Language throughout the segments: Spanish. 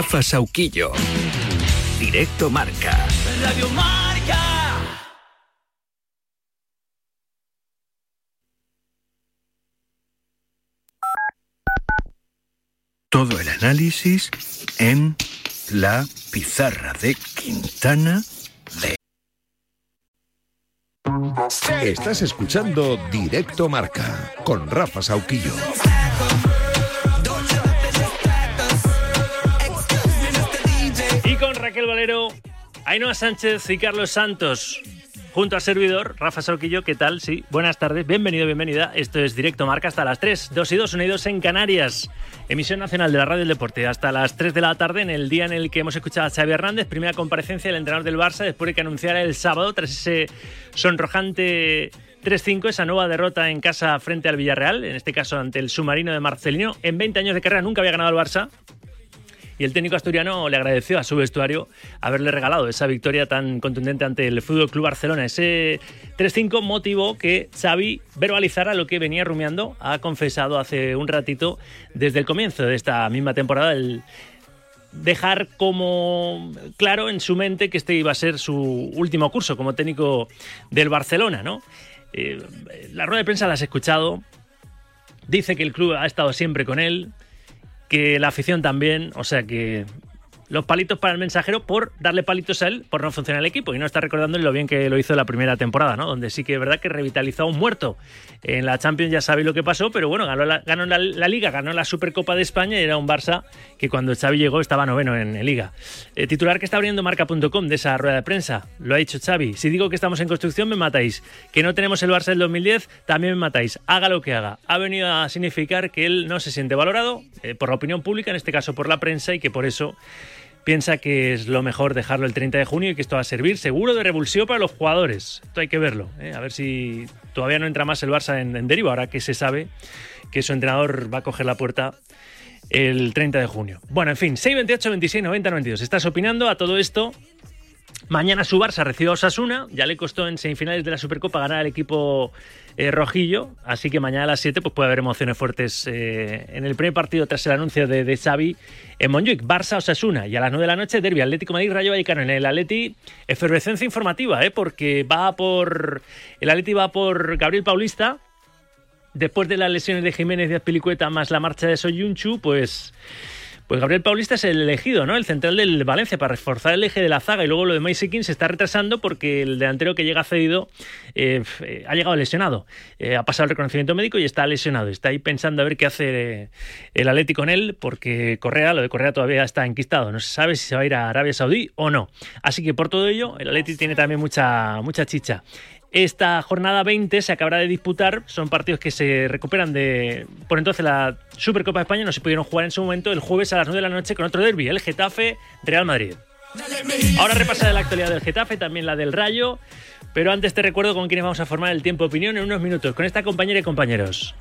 Rafa Sauquillo. Directo Marca. Radio Marca. Todo el análisis en la pizarra de Quintana de Estás escuchando Directo Marca con Rafa Sauquillo. Raquel Valero, Ainhoa Sánchez y Carlos Santos. Junto al servidor, Rafa Sauquillo, ¿qué tal? Sí, buenas tardes, bienvenido, bienvenida. Esto es Directo Marca hasta las 3, 2 y 2 unidos en Canarias. Emisión nacional de la Radio del Deporte hasta las 3 de la tarde, en el día en el que hemos escuchado a Xavi Hernández, primera comparecencia del entrenador del Barça, después de que anunciara el sábado, tras ese sonrojante 3-5, esa nueva derrota en casa frente al Villarreal, en este caso ante el submarino de Marcelino. En 20 años de carrera nunca había ganado el Barça, y el técnico asturiano le agradeció a su vestuario haberle regalado esa victoria tan contundente ante el Fútbol Club Barcelona. Ese 3-5 motivó que Xavi verbalizara lo que venía rumiando, ha confesado hace un ratito desde el comienzo de esta misma temporada el dejar como claro en su mente que este iba a ser su último curso como técnico del Barcelona, ¿no? Eh, la rueda de prensa la has escuchado. Dice que el club ha estado siempre con él, que la afición también, o sea que los palitos para el mensajero por darle palitos a él por no funcionar el equipo y no está recordando lo bien que lo hizo la primera temporada, ¿no? Donde sí que es verdad que revitalizó a un muerto. En la Champions ya sabéis lo que pasó, pero bueno, ganó la, ganó la, Liga, ganó la Supercopa de España y era un Barça que cuando Xavi llegó estaba noveno en, Liga. Eh, titular que está abriendo marca.com de esa rueda de prensa, lo ha dicho Xavi. Si digo que estamos en construcción me matáis, que no tenemos el Barça del 2010 también me matáis. Haga lo que haga. Ha venido a significar que él no se siente valorado eh, por la opinión pública, en este caso por la prensa y que por eso piensa que es lo mejor dejarlo el 30 de junio y que esto va a servir seguro de revulsivo para los jugadores. Esto hay que verlo. ¿eh? A ver si todavía no entra más el Barça en, en deriva, ahora que se sabe que su entrenador va a coger la puerta el 30 de junio. Bueno, en fin, 628 26 90 92. Estás opinando a todo esto. Mañana su Barça recibe a Osasuna. Ya le costó en semifinales de la Supercopa ganar al equipo eh, rojillo. Así que mañana a las 7 pues puede haber emociones fuertes eh, en el primer partido tras el anuncio de, de Xavi en Montjuic. Barça Osasuna. Y a las 9 de la noche, Derby Atlético Madrid Rayo Vallecano. En el Atleti, efervescencia informativa, ¿eh? porque va por. El Atleti va por Gabriel Paulista. Después de las lesiones de Jiménez y Azpilicueta más la marcha de Soyunchu, pues pues Gabriel Paulista es el elegido, ¿no? El central del Valencia para reforzar el eje de la zaga y luego lo de Maisekin se está retrasando porque el delantero que llega cedido eh, eh, ha llegado lesionado. Eh, ha pasado el reconocimiento médico y está lesionado. Está ahí pensando a ver qué hace el Atlético con él porque Correa, lo de Correa todavía está enquistado. No se sabe si se va a ir a Arabia Saudí o no. Así que por todo ello, el Atlético tiene también mucha, mucha chicha. Esta jornada 20 se acabará de disputar, son partidos que se recuperan de por entonces la Supercopa de España, no se pudieron jugar en su momento el jueves a las 9 de la noche con otro derby, el Getafe Real Madrid. Ahora repasa la actualidad del Getafe, también la del Rayo, pero antes te recuerdo con quiénes vamos a formar el tiempo opinión en unos minutos, con esta compañera y compañeros.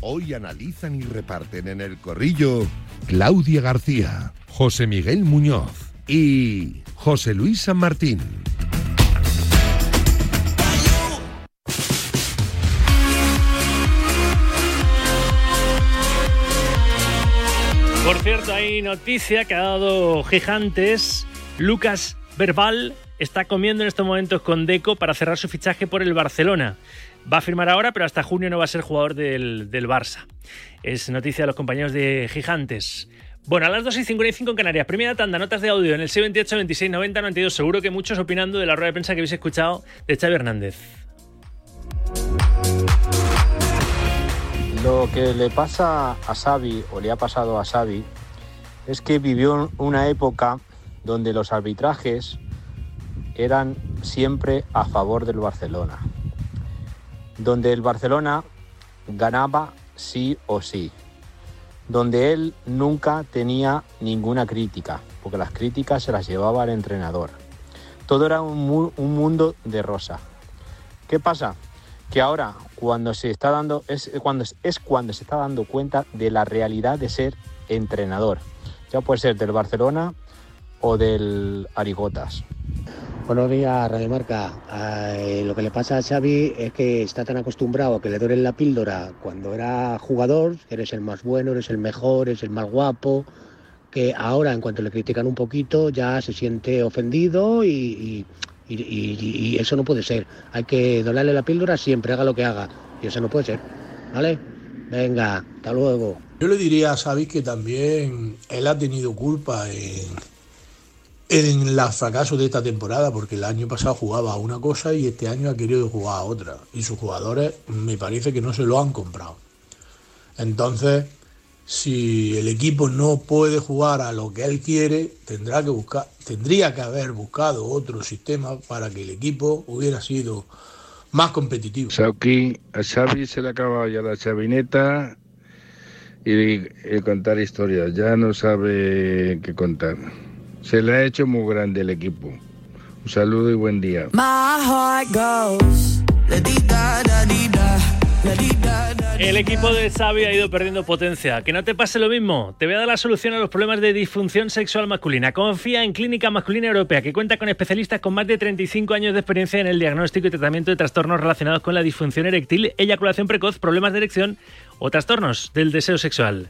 Hoy analizan y reparten en el corrillo Claudia García, José Miguel Muñoz y José Luis San Martín. Por cierto, hay noticia que ha dado Gigantes. Lucas Verbal está comiendo en estos momentos con Deco para cerrar su fichaje por el Barcelona. Va a firmar ahora, pero hasta junio no va a ser jugador del, del Barça. Es noticia de los compañeros de Gigantes. Bueno, a las 2 y 55 en Canarias. Primera tanda, notas de audio en el 628 26 90 92. Seguro que muchos opinando de la rueda de prensa que habéis escuchado de Xavi Hernández. Lo que le pasa a Xavi, o le ha pasado a Xavi, es que vivió una época donde los arbitrajes eran siempre a favor del Barcelona. Donde el Barcelona ganaba sí o sí donde él nunca tenía ninguna crítica, porque las críticas se las llevaba el entrenador. Todo era un, mundo de rosa. ¿Qué pasa? Que ahora, cuando se está dando, es cuando, es cuando se está dando cuenta de la realidad de ser entrenador. Ya puede ser del Barcelona o del Arigotas? Buenos días, Radio Marca. Eh, lo que le pasa a Xavi es que está tan acostumbrado a que le doren la píldora cuando era jugador, que eres el más bueno, eres el mejor, eres el más guapo, que ahora en cuanto le critican un poquito ya se siente ofendido y, y eso no puede ser. Hay que donarle la píldora siempre, haga lo que haga. Y eso no puede ser. ¿Vale? Venga, hasta luego. Yo le diría a Xavi que también él ha tenido culpa en en los fracasos de esta temporada, porque el año pasado jugaba a una cosa y este año ha querido jugar a otra. Y sus jugadores me parece que no se lo han comprado. Entonces, si el equipo no puede jugar a lo que él quiere, tendrá que buscar, tendría que haber buscado otro sistema para que el equipo hubiera sido más competitivo. Sauki, a Xavi se le acaba ya la chavineta y, y contar historias, ya no sabe qué contar. Se le ha hecho muy grande el equipo. Un saludo y buen día. El equipo de Xavi ha ido perdiendo potencia. Que no te pase lo mismo. Te voy a dar la solución a los problemas de disfunción sexual masculina. Confía en Clínica Masculina Europea, que cuenta con especialistas con más de 35 años de experiencia en el diagnóstico y tratamiento de trastornos relacionados con la disfunción eréctil, eyaculación precoz, problemas de erección o trastornos del deseo sexual.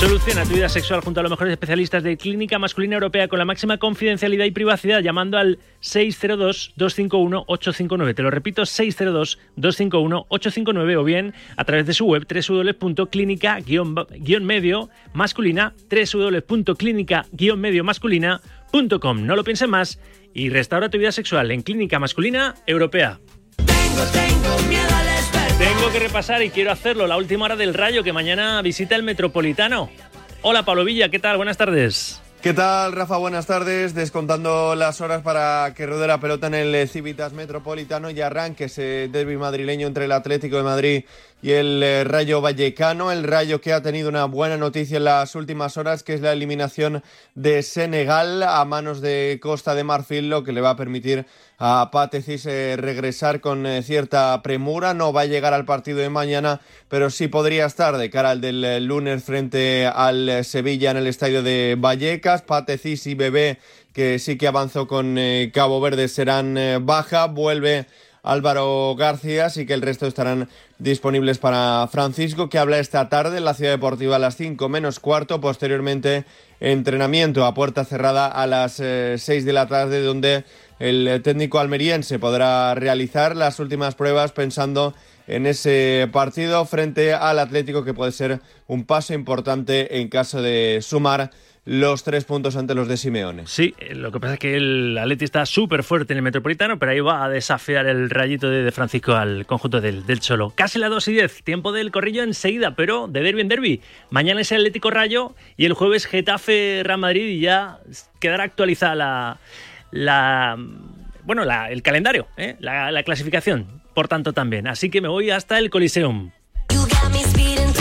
Soluciona tu vida sexual junto a los mejores especialistas de Clínica Masculina Europea con la máxima confidencialidad y privacidad llamando al 602-251-859. Te lo repito, 602-251-859 o bien a través de su web www.clínica-medio masculina www.clínica-medio masculina.com. No lo pienses más y restaura tu vida sexual en Clínica Masculina Europea. Tengo que repasar y quiero hacerlo la última hora del Rayo que mañana visita el Metropolitano. Hola Pablo Villa, ¿qué tal? Buenas tardes. ¿Qué tal, Rafa? Buenas tardes. Descontando las horas para que ruede la pelota en el Civitas Metropolitano y arranque ese derby madrileño entre el Atlético de Madrid y el eh, Rayo Vallecano. El Rayo que ha tenido una buena noticia en las últimas horas, que es la eliminación de Senegal a manos de Costa de Marfil, lo que le va a permitir a Patecis eh, regresar con eh, cierta premura. No va a llegar al partido de mañana, pero sí podría estar de cara al del lunes frente al Sevilla en el estadio de Vallecas. Patecis y Bebé, que sí que avanzó con Cabo Verde, serán baja. Vuelve Álvaro García, así que el resto estarán disponibles para Francisco, que habla esta tarde en la Ciudad Deportiva a las 5 menos cuarto, posteriormente entrenamiento a puerta cerrada a las 6 eh, de la tarde, donde el técnico almeriense podrá realizar las últimas pruebas pensando en ese partido frente al Atlético, que puede ser un paso importante en caso de sumar los tres puntos ante los de Simeone. Sí, lo que pasa es que el Atleti está súper fuerte en el Metropolitano, pero ahí va a desafiar el rayito de, Francisco al conjunto del, Cholo. Casi la 2 y 10, tiempo del corrillo enseguida, pero de derby en derby. Mañana es el Atlético Rayo y el jueves Getafe Real Madrid y ya quedará actualizada la, la bueno, el calendario, ¿eh? la, la clasificación, por tanto también. Así que me voy hasta el Coliseum.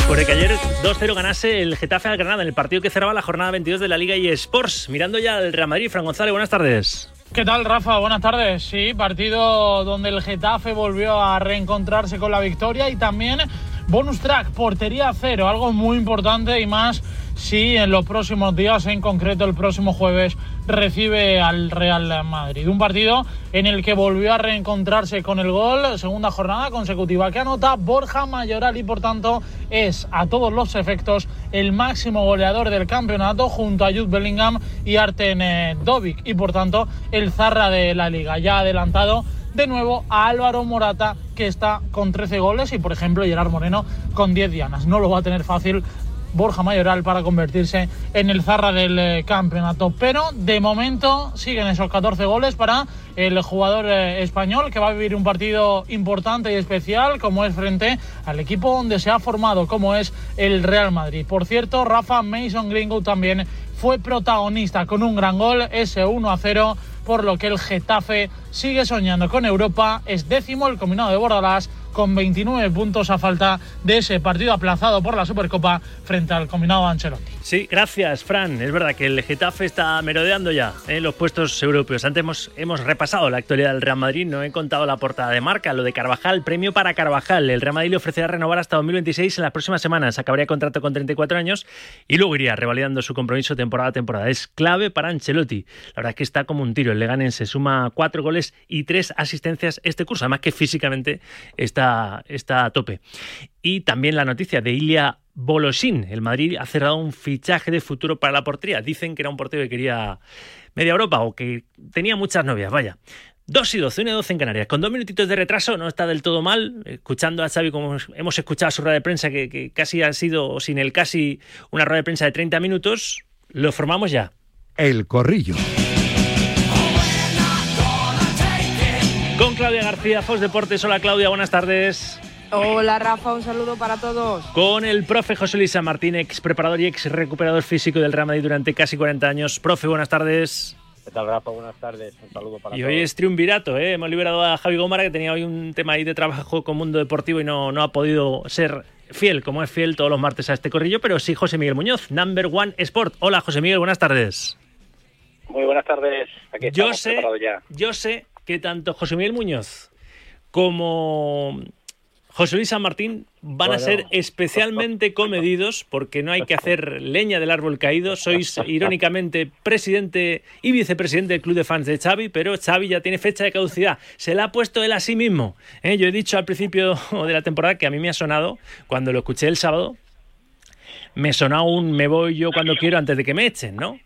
Por que ayer 2-0 ganase el Getafe al Granada en el partido que cerraba la jornada 22 de la Liga y Sports. Mirando ya al Real Madrid, Fran González, buenas tardes. ¿Qué tal, Rafa? Buenas tardes. Sí, partido donde el Getafe volvió a reencontrarse con la victoria y también bonus track, portería cero, algo muy importante y más si en los próximos días, en concreto el próximo jueves, recibe al Real Madrid. Un partido en el que volvió a reencontrarse con el gol, segunda jornada consecutiva que anota Borja Mayoral y por tanto es a todos los efectos el máximo goleador del campeonato junto a Jude Bellingham y Arten eh, Dovic y por tanto el zarra de la liga. Ya adelantado de nuevo a Álvaro Morata que está con 13 goles y por ejemplo Gerard Moreno con 10 dianas. No lo va a tener fácil Borja Mayoral para convertirse en el zarra del eh, campeonato. Pero de momento siguen esos 14 goles para el jugador eh, español que va a vivir un partido importante y especial como es frente al equipo donde se ha formado como es el Real Madrid. Por cierto, Rafa Mason Greenwood también fue protagonista con un gran gol, ese 1 a 0 por lo que el Getafe sigue soñando con Europa. Es décimo el combinado de Bordalás con 29 puntos a falta de ese partido aplazado por la Supercopa frente al combinado Ancelotti. Sí, gracias, Fran. Es verdad que el Getafe está merodeando ya en los puestos europeos. Antes hemos, hemos repasado la actualidad del Real Madrid, no he contado la portada de marca, lo de Carvajal, premio para Carvajal. El Real Madrid le ofrecerá renovar hasta 2026 en las próximas semanas. Acabaría contrato con 34 años y luego iría revalidando su compromiso temporada a temporada. Es clave para Ancelotti. La verdad es que está como un tiro. El Leganés se suma cuatro goles y tres asistencias este curso. Además que físicamente está, está a tope. Y también la noticia de Ilia Bolosín. El Madrid ha cerrado un fichaje de futuro para la portería. Dicen que era un portero que quería media Europa o que tenía muchas novias, vaya. 2 y 12, 1 y 12 en Canarias. Con dos minutitos de retraso no está del todo mal. Escuchando a Xavi como hemos escuchado su rueda de prensa, que, casi ha sido, sin el casi, una rueda de prensa de 30 minutos, lo formamos ya. El Corrillo. Con Claudia García, Fos Deportes. Hola Claudia, buenas tardes. Hola Rafa, un saludo para todos. Con el profe José Luis San Martín, ex preparador y ex recuperador físico del Real Madrid durante casi 40 años. Profe, buenas tardes. ¿Qué tal, Rafa? Buenas tardes. Un saludo para y todos. hoy es triunvirato, ¿eh? Hemos liberado a Javi Gómara, que tenía hoy un tema ahí de trabajo con Mundo Deportivo y no, no ha podido ser fiel, como es fiel todos los martes a este corrillo, pero sí José Miguel Muñoz, Number One Sport. Hola, José Miguel, buenas tardes. Muy buenas tardes. Aquí Yo estamos sé, preparados ya. yo sé que tanto José Miguel Muñoz como José Luis San Martín van a ser especialmente comedidos porque no hay que hacer leña del árbol caído. Sois irónicamente presidente y vicepresidente del club de fans de Xavi, pero Xavi ya tiene fecha de caducidad. Se la ha puesto él a sí mismo. ¿eh? Yo he dicho al principio de la temporada que a mí me ha sonado, cuando lo escuché el sábado, me sonó un me voy yo cuando quiero antes de que me echen, ¿no?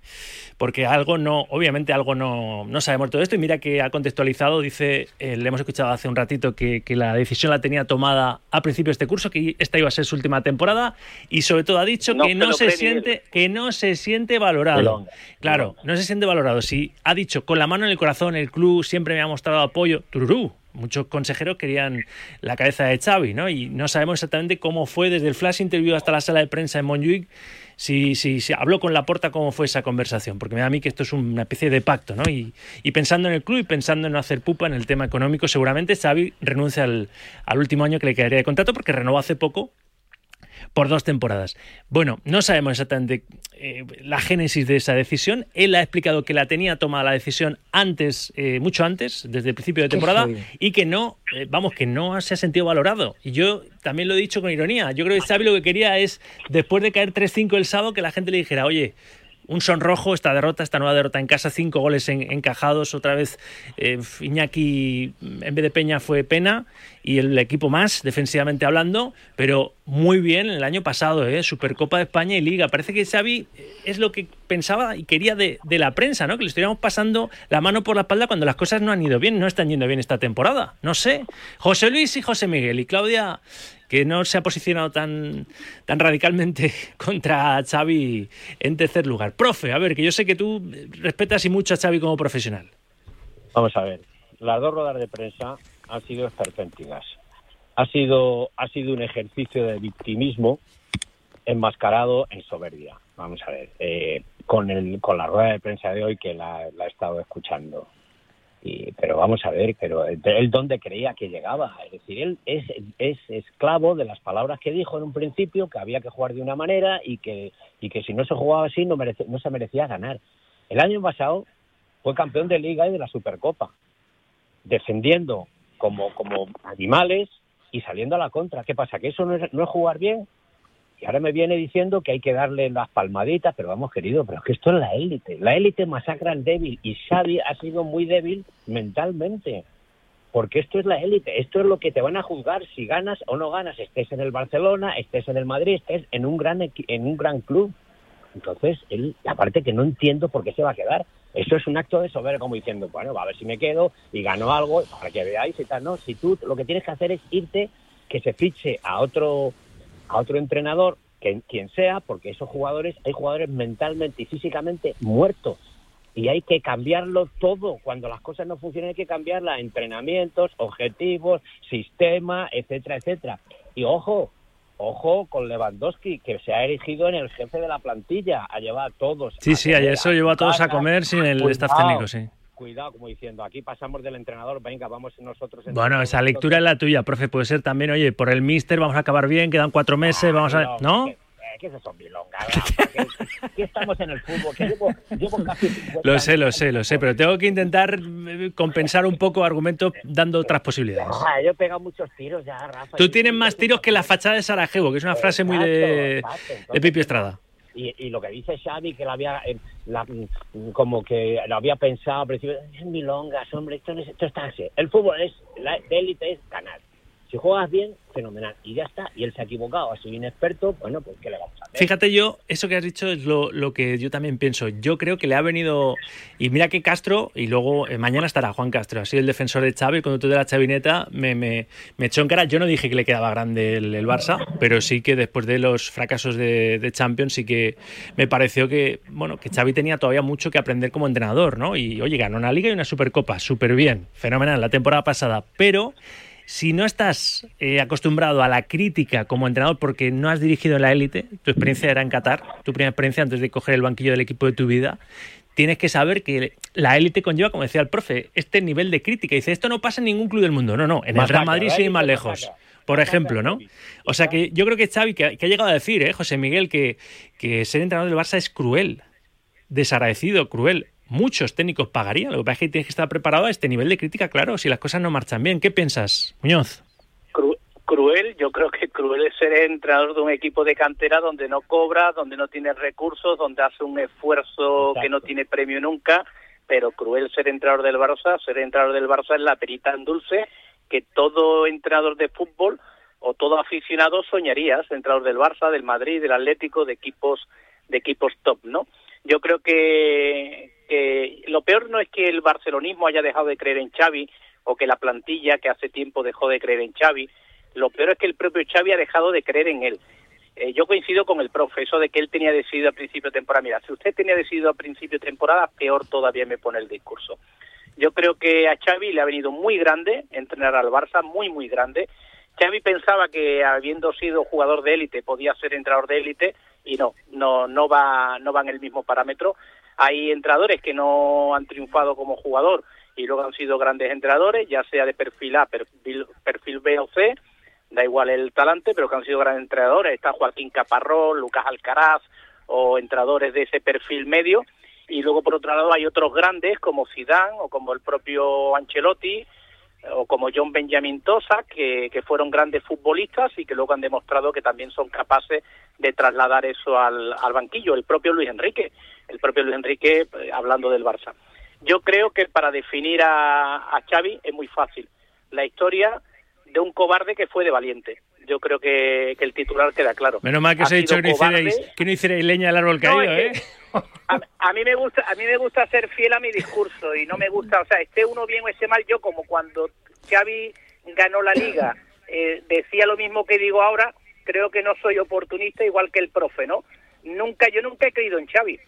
Porque algo no, obviamente algo no, no sabemos todo esto y mira que ha contextualizado, dice, eh, le hemos escuchado hace un ratito que, que la decisión la tenía tomada a principio de este curso, que esta iba a ser su última temporada y sobre todo ha dicho No que no se siente, que no se siente valorado. Claro, no se siente valorado. Si ha dicho con la mano en el corazón, el club siempre me ha mostrado apoyo, tururú. Muchos consejeros querían la cabeza de Xavi, ¿no? Y no sabemos exactamente cómo fue desde el flash interview hasta la sala de prensa en Montjuic, si, si, si habló con Laporta, cómo fue esa conversación, porque me da a mí que esto es una especie de pacto, ¿no? Y, y pensando en el club y pensando en no hacer pupa en el tema económico, seguramente Xavi renuncia al, al último año que le quedaría de contrato, porque renovó hace poco por dos temporadas. Bueno, no sabemos exactamente eh, la génesis de esa decisión. Él ha explicado que la tenía tomada la decisión antes, eh, mucho antes, desde el principio de temporada, y que no, eh, vamos, que no se ha sentido valorado. Y yo también lo he dicho con ironía. Yo creo que Xavi lo que quería es, después de caer 3-5 el sábado, que la gente le dijera, oye, un sonrojo esta derrota, esta nueva derrota en casa, cinco goles en- encajados, otra vez eh, Iñaki en vez de Peña fue Pena y el equipo más, defensivamente hablando, pero muy bien el año pasado, ¿eh? Supercopa de España y Liga. Parece que Xavi es lo que pensaba y quería de, de la prensa, ¿no? Que le estuviéramos pasando la mano por la espalda cuando las cosas no han ido bien, no están yendo bien esta temporada. No sé. José Luis y José Miguel y Claudia que no se ha posicionado tan, tan radicalmente contra Xavi en tercer lugar. Profe, a ver, que yo sé que tú respetas y mucho a Xavi como profesional. Vamos a ver. Las dos ruedas de prensa han sido esperpénticas. Ha sido, ha sido un ejercicio de victimismo enmascarado en soberbia. Vamos a ver. eh, con, el, con la rueda de prensa de hoy que la, la he estado escuchando. Y, pero vamos a ver, pero él dónde creía que llegaba. Es decir, él es, es esclavo de las palabras que dijo en un principio, que había que jugar de una manera y que, y que si no se jugaba así no, merece- no se merecía ganar. El año pasado fue campeón de liga y de la Supercopa, defendiendo como, como animales y saliendo a la contra. ¿Qué pasa? ¿Que eso no es, no es jugar bien? Y ahora me viene diciendo que hay que darle las palmaditas, pero vamos, querido, pero es que esto es la élite. La élite masacra al débil y Xavi ha sido muy débil mentalmente. Porque esto es la élite, esto es lo que te van a juzgar si ganas o no ganas, estés en el Barcelona, estés en el Madrid, estés en un gran en un gran club. Entonces, él, aparte que no entiendo por qué se va a quedar. Eso es un acto de soberbia, como diciendo, bueno, a ver si me quedo y gano algo para que veáis y tal. No, si tú lo que tienes que hacer es irte, que se fiche a otro a otro entrenador, que, quien sea, porque esos jugadores, hay jugadores mentalmente y físicamente muertos. Y hay que cambiarlo todo. Cuando las cosas no funcionan hay que cambiarlas. Entrenamientos, objetivos, sistema, etcétera, etcétera. Y ojo, ojo con Lewandowski, que se ha erigido en el jefe de la plantilla, a llevar a todos. Sí, a sí, ayer eso llevó a todos a comer sin el staff técnico, sí. Cuidado, como diciendo, aquí pasamos del entrenador, venga, vamos nosotros. Bueno, esa lectura es la tuya, profe. Puede ser también, oye, por el míster vamos a acabar bien, quedan cuatro meses, Ah, vamos a. no, ¿No? ¿Qué, es eso, milonga? ¿Qué, estamos en el fútbol? Que llevo, llevo casi 50 Lo sé, lo sé, lo sé, pero tengo que intentar eh, compensar un poco argumentos dando otras posibilidades. Ah, yo he pegado muchos tiros ya, Rafa. Tú tienes más tiros que la fachada de Sarajevo, que es una frase muy de, de Pipi Estrada. Y, y lo que dice Xavi, que lo había, eh, la- mm, como que lo había pensado al principio, es milongas, hombre, esto, no es- esto está así. El fútbol es, la élite es ganar. Si juegas bien, fenomenal. Y ya está. Y él se ha equivocado, soy inexperto, bueno, pues ¿qué le vamos a hacer? Fíjate yo, eso que has dicho es lo, lo que yo también pienso. Yo creo que le ha venido, y mira que Castro, y luego eh, mañana estará Juan Castro, ha sido el defensor de Xavi, cuando tú de la chavineta me, me, me echó en cara, yo no dije que le quedaba grande el, el Barça, pero sí que después de los fracasos de, de Champions sí que me pareció que, bueno, que Xavi tenía todavía mucho que aprender como entrenador, ¿no? Y oye, ganó una liga y una supercopa, súper bien, fenomenal, la temporada pasada, pero si no estás eh, acostumbrado a la crítica como entrenador porque no has dirigido en la élite, tu experiencia era en Qatar, tu primera experiencia antes de coger el banquillo del equipo de tu vida, tienes que saber que la élite conlleva, como decía el profe, este nivel de crítica. Dice, esto no pasa en ningún club del mundo. No, no, en el Real Madrid élite más lejos. Por ejemplo, ¿no? O sea que yo creo que Xavi, que, que ha llegado a decir, ¿eh, José Miguel, que, que ser entrenador del Barça es cruel, desagradecido, cruel. Muchos técnicos pagarían. Lo que pasa es que tienes que estar preparado a este nivel de crítica, claro, si las cosas no marchan bien. ¿Qué piensas, Muñoz? Cru- cruel, yo creo que cruel es ser entrenador de un equipo de cantera donde no cobra, donde no tiene recursos, donde hace un esfuerzo que no tiene premio nunca, pero cruel ser entrenador del Barça, ser entrenador del Barça es la perita en dulce que todo entrenador de fútbol o todo aficionado soñaría, ser entrenador del Barça, del Madrid, del Atlético, de equipos de equipos top, ¿no? Yo creo que, que lo peor no es que el barcelonismo haya dejado de creer en Xavi o que la plantilla que hace tiempo dejó de creer en Xavi, lo peor es que el propio Xavi ha dejado de creer en él. Eh, yo coincido con el profe, eso de que él tenía decidido a principio de temporada. Mira, si usted tenía decidido a principio de temporada, peor todavía me pone el discurso. Yo creo que a Xavi le ha venido muy grande entrenar al Barça, muy, muy grande. Xavi pensaba que habiendo sido jugador de élite podía ser entrenador de élite y no, no, no va, no va en el mismo parámetro. Hay entrenadores que no han triunfado como jugador y luego han sido grandes entrenadores, ya sea de perfil A, perfil, perfil B o C, da igual el talante, pero que han sido grandes entrenadores. Está Joaquín Caparrós, Lucas Alcaraz o entrenadores de ese perfil medio. Y luego, por otro lado, hay otros grandes como Zidane o como el propio Ancelotti o como John Benjamin Tosa, que, que fueron grandes futbolistas y que luego han demostrado que también son capaces de trasladar eso al, al banquillo. El propio Luis Enrique, el propio Luis Enrique, eh, hablando del Barça. Yo creo que para definir a, a Xavi es muy fácil. La historia de un cobarde que fue de valiente. Yo creo que, que el titular queda claro. Menos mal que os he dicho que no, hicierais, que no hicierais leña del árbol caído, es ¿eh? a, a mí me gusta a mí me gusta ser fiel a mi discurso y no me gusta o sea esté uno bien o esté mal yo como cuando Xavi ganó la liga eh, decía lo mismo que digo ahora creo que no soy oportunista igual que el profe no nunca yo nunca he creído en Xavi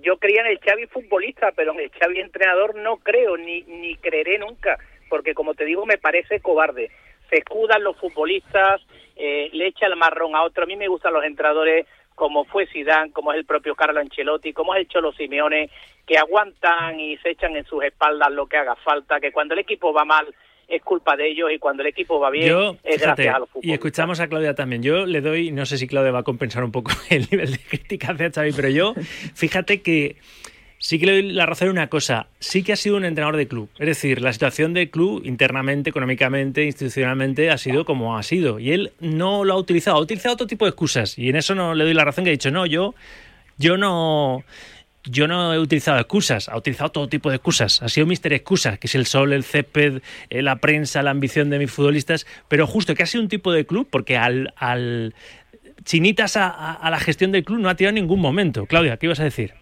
yo creía en el Xavi futbolista pero en el Xavi entrenador no creo ni ni creeré nunca porque como te digo me parece cobarde se escudan los futbolistas eh, le echa el marrón a otro a mí me gustan los entrenadores como fue Zidane, como es el propio Carlo Ancelotti, como es el Cholo Simeone, que aguantan y se echan en sus espaldas lo que haga falta, que cuando el equipo va mal es culpa de ellos y cuando el equipo va bien Yo, es fíjate, gracias a los y futbolistas. escuchamos a Claudia también. Yo le doy, no sé si Claudia va a compensar un poco el nivel de crítica hacia Xavi, pero yo, fíjate que sí que le doy la razón en una cosa. Sí que ha sido un entrenador de club. Es decir, la situación del club internamente, económicamente, institucionalmente ha sido como ha sido. Y él no lo ha utilizado. Ha utilizado otro tipo de excusas. Y en eso no le doy la razón que ha dicho, no, yo, yo no... Yo no he utilizado excusas, ha utilizado todo tipo de excusas. Ha sido Mister Excusas, que es el sol, el césped, eh, la prensa, la ambición de mis futbolistas. Pero justo que ha sido un tipo de club, porque al, chinitas a, a- a la gestión del club no ha tirado en ningún momento. Claudia, ¿qué ibas a decir?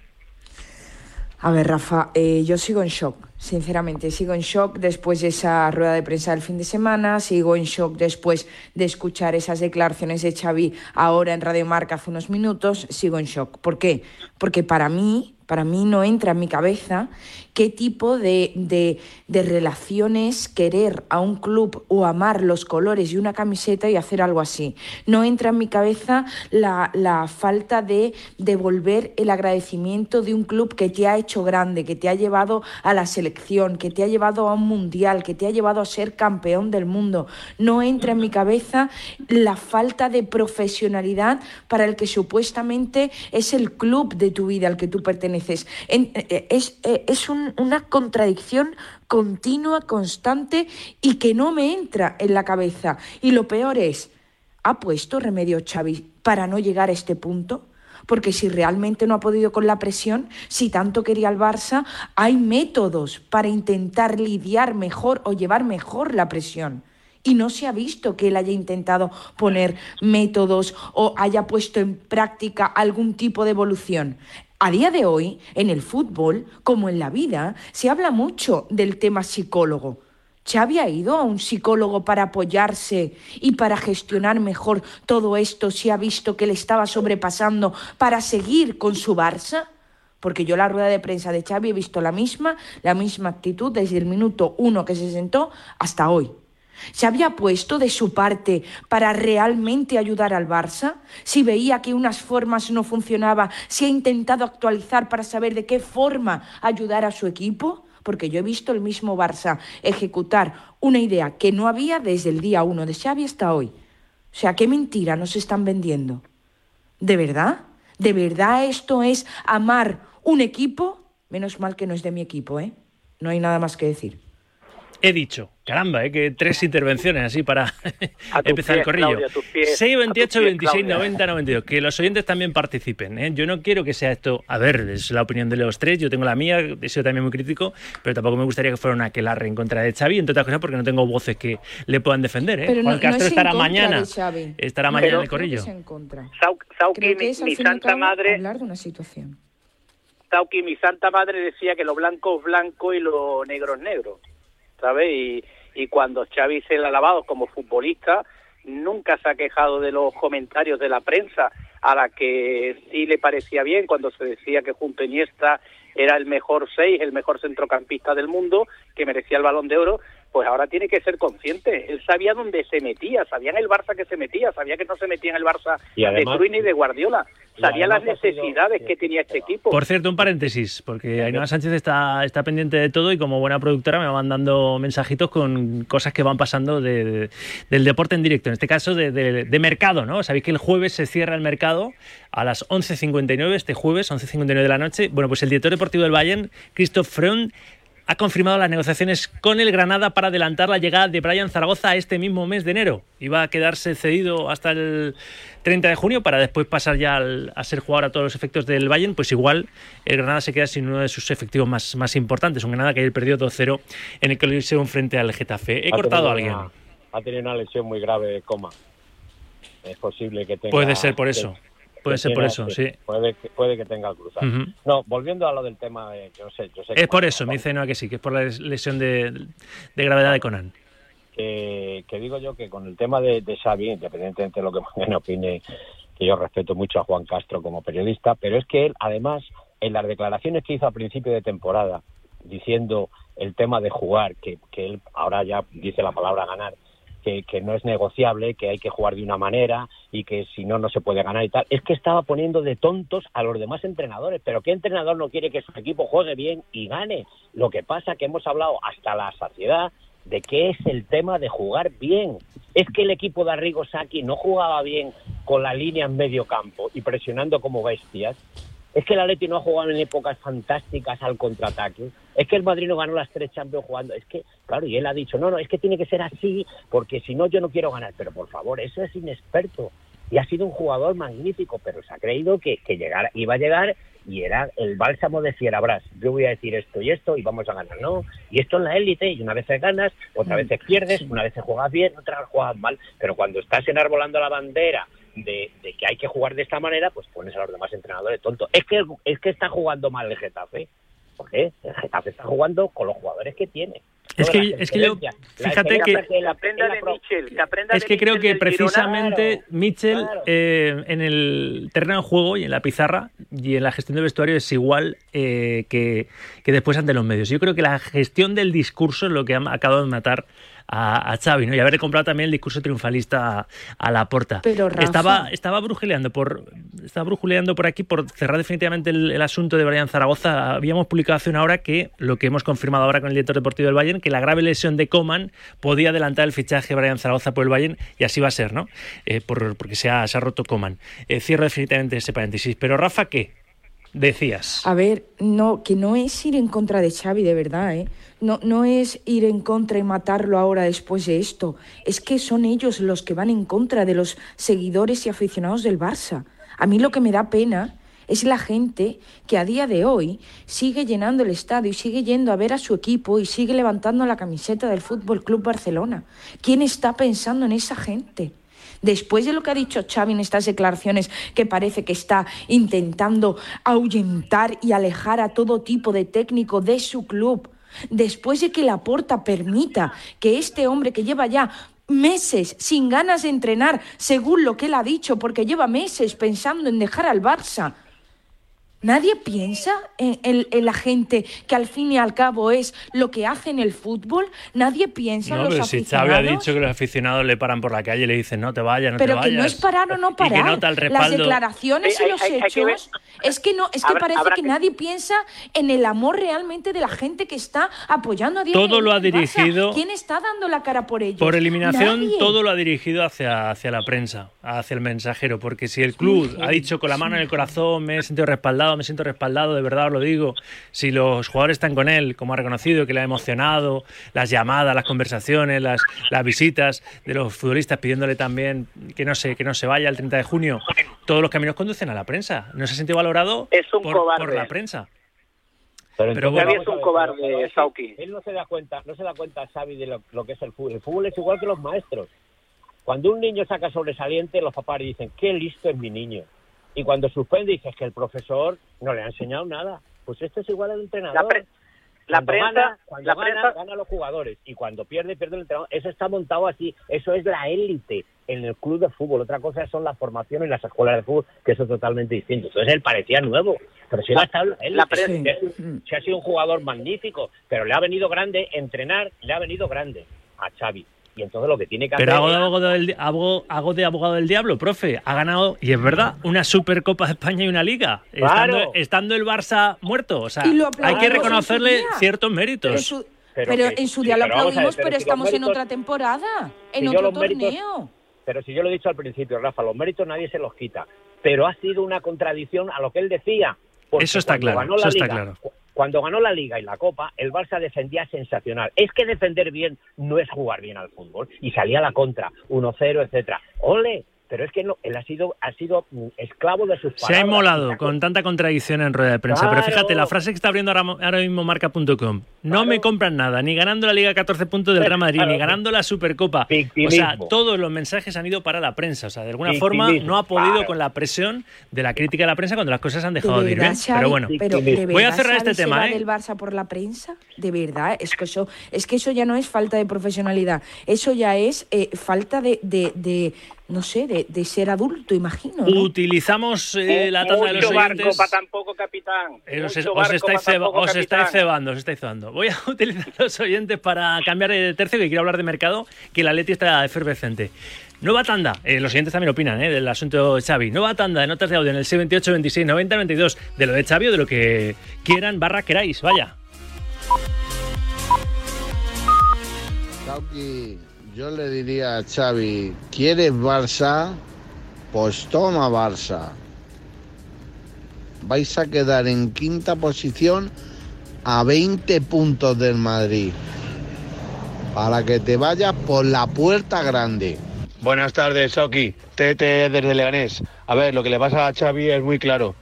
A ver, Rafa, eh, yo sigo en shock, sinceramente. Sigo en shock después de esa rueda de prensa del fin de semana, sigo en shock después de escuchar esas declaraciones de Xavi ahora en Radio Marca hace unos minutos, sigo en shock. ¿Por qué? Porque para mí, para mí no entra en mi cabeza qué tipo de, de, de relación es querer a un club o amar los colores y una camiseta y hacer algo así. No entra en mi cabeza la, la falta de devolver el agradecimiento de un club que te ha hecho grande, que te ha llevado a la selección que te ha llevado a un mundial, que te ha llevado a ser campeón del mundo. No entra en mi cabeza la falta de profesionalidad para el que supuestamente es el club de tu vida al que tú perteneces. Eh, es, eh, es una contradicción continua, constante y que no me entra en la cabeza. Y lo peor es, ¿ha puesto remedio Xavi para no llegar a este punto? Porque si realmente no ha podido con la presión, si tanto quería el Barça, hay métodos para intentar lidiar mejor o llevar mejor la presión. Y no se ha visto que él haya intentado poner métodos o haya puesto en práctica algún tipo de evolución. A día de hoy, en el fútbol, como en la vida, se habla mucho del tema psicólogo. Xavi ha ido a un psicólogo para apoyarse y para gestionar mejor todo esto si ha visto que le estaba sobrepasando para seguir con su Barça? Porque yo la rueda de prensa de Xavi he visto la misma, la misma actitud desde el minuto uno que se sentó hasta hoy. ¿Se había puesto de su parte para realmente ayudar al Barça? Si veía que unas formas no funcionaban, ¿se ha intentado actualizar para saber de qué forma ayudar a su equipo? Porque yo he visto el mismo Barça ejecutar una idea que no había desde el día 1 de Xavi hasta hoy. O sea, ¿qué mentira nos están vendiendo? ¿De verdad? ¿De verdad esto es amar un equipo? Menos mal que no es de mi equipo, ¿eh? No hay nada más que decir he dicho. Caramba, ¿eh? que tres intervenciones así para empezar el corrillo. 6, 28, 26, 90, 92. Que los oyentes también participen. ¿eh? Yo no quiero que sea esto. A ver, es la opinión de los tres. Yo tengo la mía, he sido también muy crítico, pero tampoco me gustaría que fuera una que la en contra de Xavi, entre otras cosas porque no tengo voces que le puedan defender. ¿eh? Juan Castro estará mañana. Estará mañana en el corrillo. Sauki, mi, santa madre. Hablar de una situación. Sauki, mi santa madre decía que lo blanco es blanco y lo negro es negro. ¿Sabes? Y, y cuando Xavi se la ha lavado como futbolista, nunca se ha quejado de los comentarios de la prensa, a la que sí le parecía bien cuando se decía que junto a Iniesta era el mejor seis, el mejor centrocampista del mundo, que merecía el balón de oro, pues ahora tiene que ser consciente. Él sabía dónde se metía, sabía en el Barça que se metía, sabía que no se metía en el Barça de Bruyne y de Guardiola. Sabía las necesidades que tenía este equipo. Por cierto, un paréntesis, porque Ainhoa Sánchez está, está pendiente de todo y como buena productora me va mandando mensajitos con cosas que van pasando del deporte en directo, en este caso de, de, mercado, ¿no? Sabéis que el jueves se cierra el mercado a las 11.59, este jueves, 11.59 de la noche. Bueno, pues el director deportivo del Bayern, Christoph Freund, ha confirmado las negociaciones con el Granada para adelantar la llegada de Brian Zaragoza este mismo mes de enero. Iba a quedarse cedido hasta el 30 de junio para después pasar ya a ser jugador a todos los efectos del Bayern. Pues igual el Granada se queda sin uno de sus efectivos más, más importantes. Un Granada que ayer perdió 2-0 en el Coliseum frente al Getafe. He cortado a alguien. ha tenido una lesión muy grave de coma. Es posible que tenga. Puede ser por eso. Puede ser por eso, sí. Puede que, puede que tenga cruzado. No, volviendo a lo del tema, de, yo sé, yo sé Es por eso, me dice no que sí, que es por la lesión de, gravedad de Conan. Que, digo yo que con el tema de, de Xavi, independientemente de lo que me opine, que yo respeto mucho a Juan Castro como periodista, pero es que él, además, en las declaraciones que hizo a principio de temporada, diciendo el tema de jugar, que, que él ahora ya dice la palabra ganar, que, no es negociable, que hay que jugar de una manera y que si no, no se puede ganar y tal. Es que estaba poniendo de tontos a los demás entrenadores. Pero ¿qué entrenador no quiere que su equipo juegue bien y gane? Lo que pasa que hemos hablado hasta la saciedad de qué es el tema de jugar bien. Es que el equipo de Arrigo Saki no jugaba bien con la línea en medio campo y presionando como bestias es que el Atleti no ha jugado en épocas fantásticas al contraataque. Es que el Madrid no ganó las tres Champions jugando. Es que, claro, y él ha dicho, no, no, es que tiene que ser así, porque si no, yo no quiero ganar. Pero por favor, eso es inexperto. Y ha sido un jugador magnífico, pero se ha creído que, que iba a llegar y era el bálsamo de Fierabras. Yo voy a decir esto y esto y vamos a ganar, ¿no? Y esto en la élite, y una vez te ganas, otra vez te pierdes, una vez te juegas bien, otra vez juegas mal. Pero cuando estás enarbolando la bandera de, que hay que jugar de esta manera, pues pones a los demás entrenadores tontos. Es que, es que está jugando mal el Getafe. ¿Por qué? El Getafe está jugando con los jugadores que tiene. Es que, es que yo, fíjate que, es que creo que precisamente Mitchell eh, en el terreno de juego y en la pizarra y en la gestión del vestuario es igual eh, que, que, después ante los medios. Yo creo que la gestión del discurso es lo que ha acabado de matar a, Xavi, ¿no? Y haberle comprado también el discurso triunfalista a, la porta. Pero estaba, estaba brujuleando por estaba brujuleando por aquí por cerrar definitivamente el, asunto de Brian Zaragoza. Habíamos publicado hace una hora que lo que hemos confirmado ahora con el director deportivo del Bayern, que la grave lesión de Coman podía adelantar el fichaje de Brian Zaragoza por el Bayern y así va a ser, ¿no? Eh, por, porque se ha, se ha roto Coman. Eh, cierro definitivamente ese paréntesis. Pero Rafa, ¿qué? Decías. A ver, no, que no es ir en contra de Xavi, de verdad, ¿eh? No, no es ir en contra y matarlo ahora después de esto. Es que son ellos los que van en contra de los seguidores y aficionados del Barça. A mí lo que me da pena es la gente que a día de hoy sigue llenando el estadio y sigue yendo a ver a su equipo y sigue levantando la camiseta del Fútbol Club Barcelona. ¿Quién está pensando en esa gente? Después de lo que ha dicho Xavi en estas declaraciones, que parece que está intentando ahuyentar y alejar a todo tipo de técnico de su club, después de que la porta permita que este hombre que lleva ya meses sin ganas de entrenar, según lo que él ha dicho, porque lleva meses pensando en dejar al Barça, Nadie piensa en, la gente que al fin y al cabo es lo que hace en el fútbol. Nadie piensa en los pero Si Xavi ha dicho que los aficionados le paran por la calle y le dicen no te vayas, no pero te vayas. Pero que no es parar o no parar. Las declaraciones y los hechos es que no es que parece que, nadie piensa en el amor realmente de la gente que está apoyando a Diego. Todo lo ha dirigido. ¿Quién está dando la cara por ellos? Por eliminación todo lo ha dirigido hacia hacia la prensa, hacia el mensajero, porque si el club ha dicho con la mano en el corazón me he sentido respaldado me siento respaldado, de verdad os lo digo. Si los jugadores están con él, como ha reconocido, que le ha emocionado, las llamadas, las conversaciones, las, las visitas de los futbolistas pidiéndole también que no se, que no se vaya el 30 de junio, todos los caminos conducen a la prensa. No se ha sentido valorado por, la prensa. Pero, Xavi es un cobarde, Sauki. Él no se da cuenta, no se da cuenta, Xavi, de lo, lo, que es el fútbol. El fútbol es igual que los maestros. Cuando un niño saca sobresaliente, los papás dicen, qué listo es mi niño. Y cuando suspende dices que el profesor no le ha enseñado nada. Pues esto es igual al entrenador. La, prensa, cuando la gana, gana los jugadores y cuando pierde, pierde el entrenador. Eso está montado así. Eso es la élite en el club de fútbol. Otra cosa son las formaciones en las escuelas de fútbol, que eso es totalmente distinto. Entonces él parecía nuevo, pero si él, la prensa, ha sido un jugador magnífico, pero le ha venido grande entrenar, le ha venido grande a Xavi y entonces lo que tiene que Pero hago de, abogado del, hago, de abogado del diablo, profe. Ha ganado, y es verdad, una Supercopa de España y una Liga. Estando, el Barça muerto. O sea, hay que reconocerle ciertos méritos. Pero, en su día lo aplaudimos, pero, estamos en otra temporada, en otro torneo. pero si yo lo he dicho al principio, Rafa, los méritos nadie se los quita. Pero ha sido una contradicción a lo que él decía. Eso está claro, eso está claro cuando ganó la Liga y la Copa, el Barça defendía sensacional. Es que defender bien no es jugar bien al fútbol. Y salía la contra, 1-0, etcétera. ¡Ole! Pero es que no, él ha sido, ha sido mm, esclavo de sus palabras. Se ha inmolado con tanta contradicción en rueda de prensa. Pero fíjate, la frase que está abriendo ahora, mismo marca.com. No me compran nada, ni ganando la Liga 14 puntos del Real Madrid, ni ganando la Supercopa. O sea, todos los mensajes han ido para la prensa. O sea, de alguna forma no ha podido con la presión de la crítica de la prensa cuando las cosas han dejado de, ir bien. Pero bueno, voy a cerrar este tema. ¿eh? del Barça por la prensa? De verdad, es que eso, es que eso ya no es falta de profesionalidad. Eso ya es eh, falta de no sé, de, ser adulto, imagino. Utilizamos eh, la tanda de los oyentes. para tampoco, capitán. Eh, os, estáis, cebando, os estáis cebando. Voy a utilizar los oyentes para cambiar de tercio, que quiero hablar de mercado, que la Leti está efervescente. Nueva tanda, eh, los oyentes también opinan del asunto de Xavi. Nueva tanda de notas de audio en el 78 26 90 92 de lo de Xavi o de lo que quieran, barra queráis, vaya. Yo le diría a Xavi, ¿quieres Barça? Pues toma Barça. Vais a quedar en quinta posición a 20 puntos del Madrid. Para que te vayas por la puerta grande. Buenas tardes, Soki. Tete desde Leganés. A ver, lo que le pasa a Xavi es muy claro,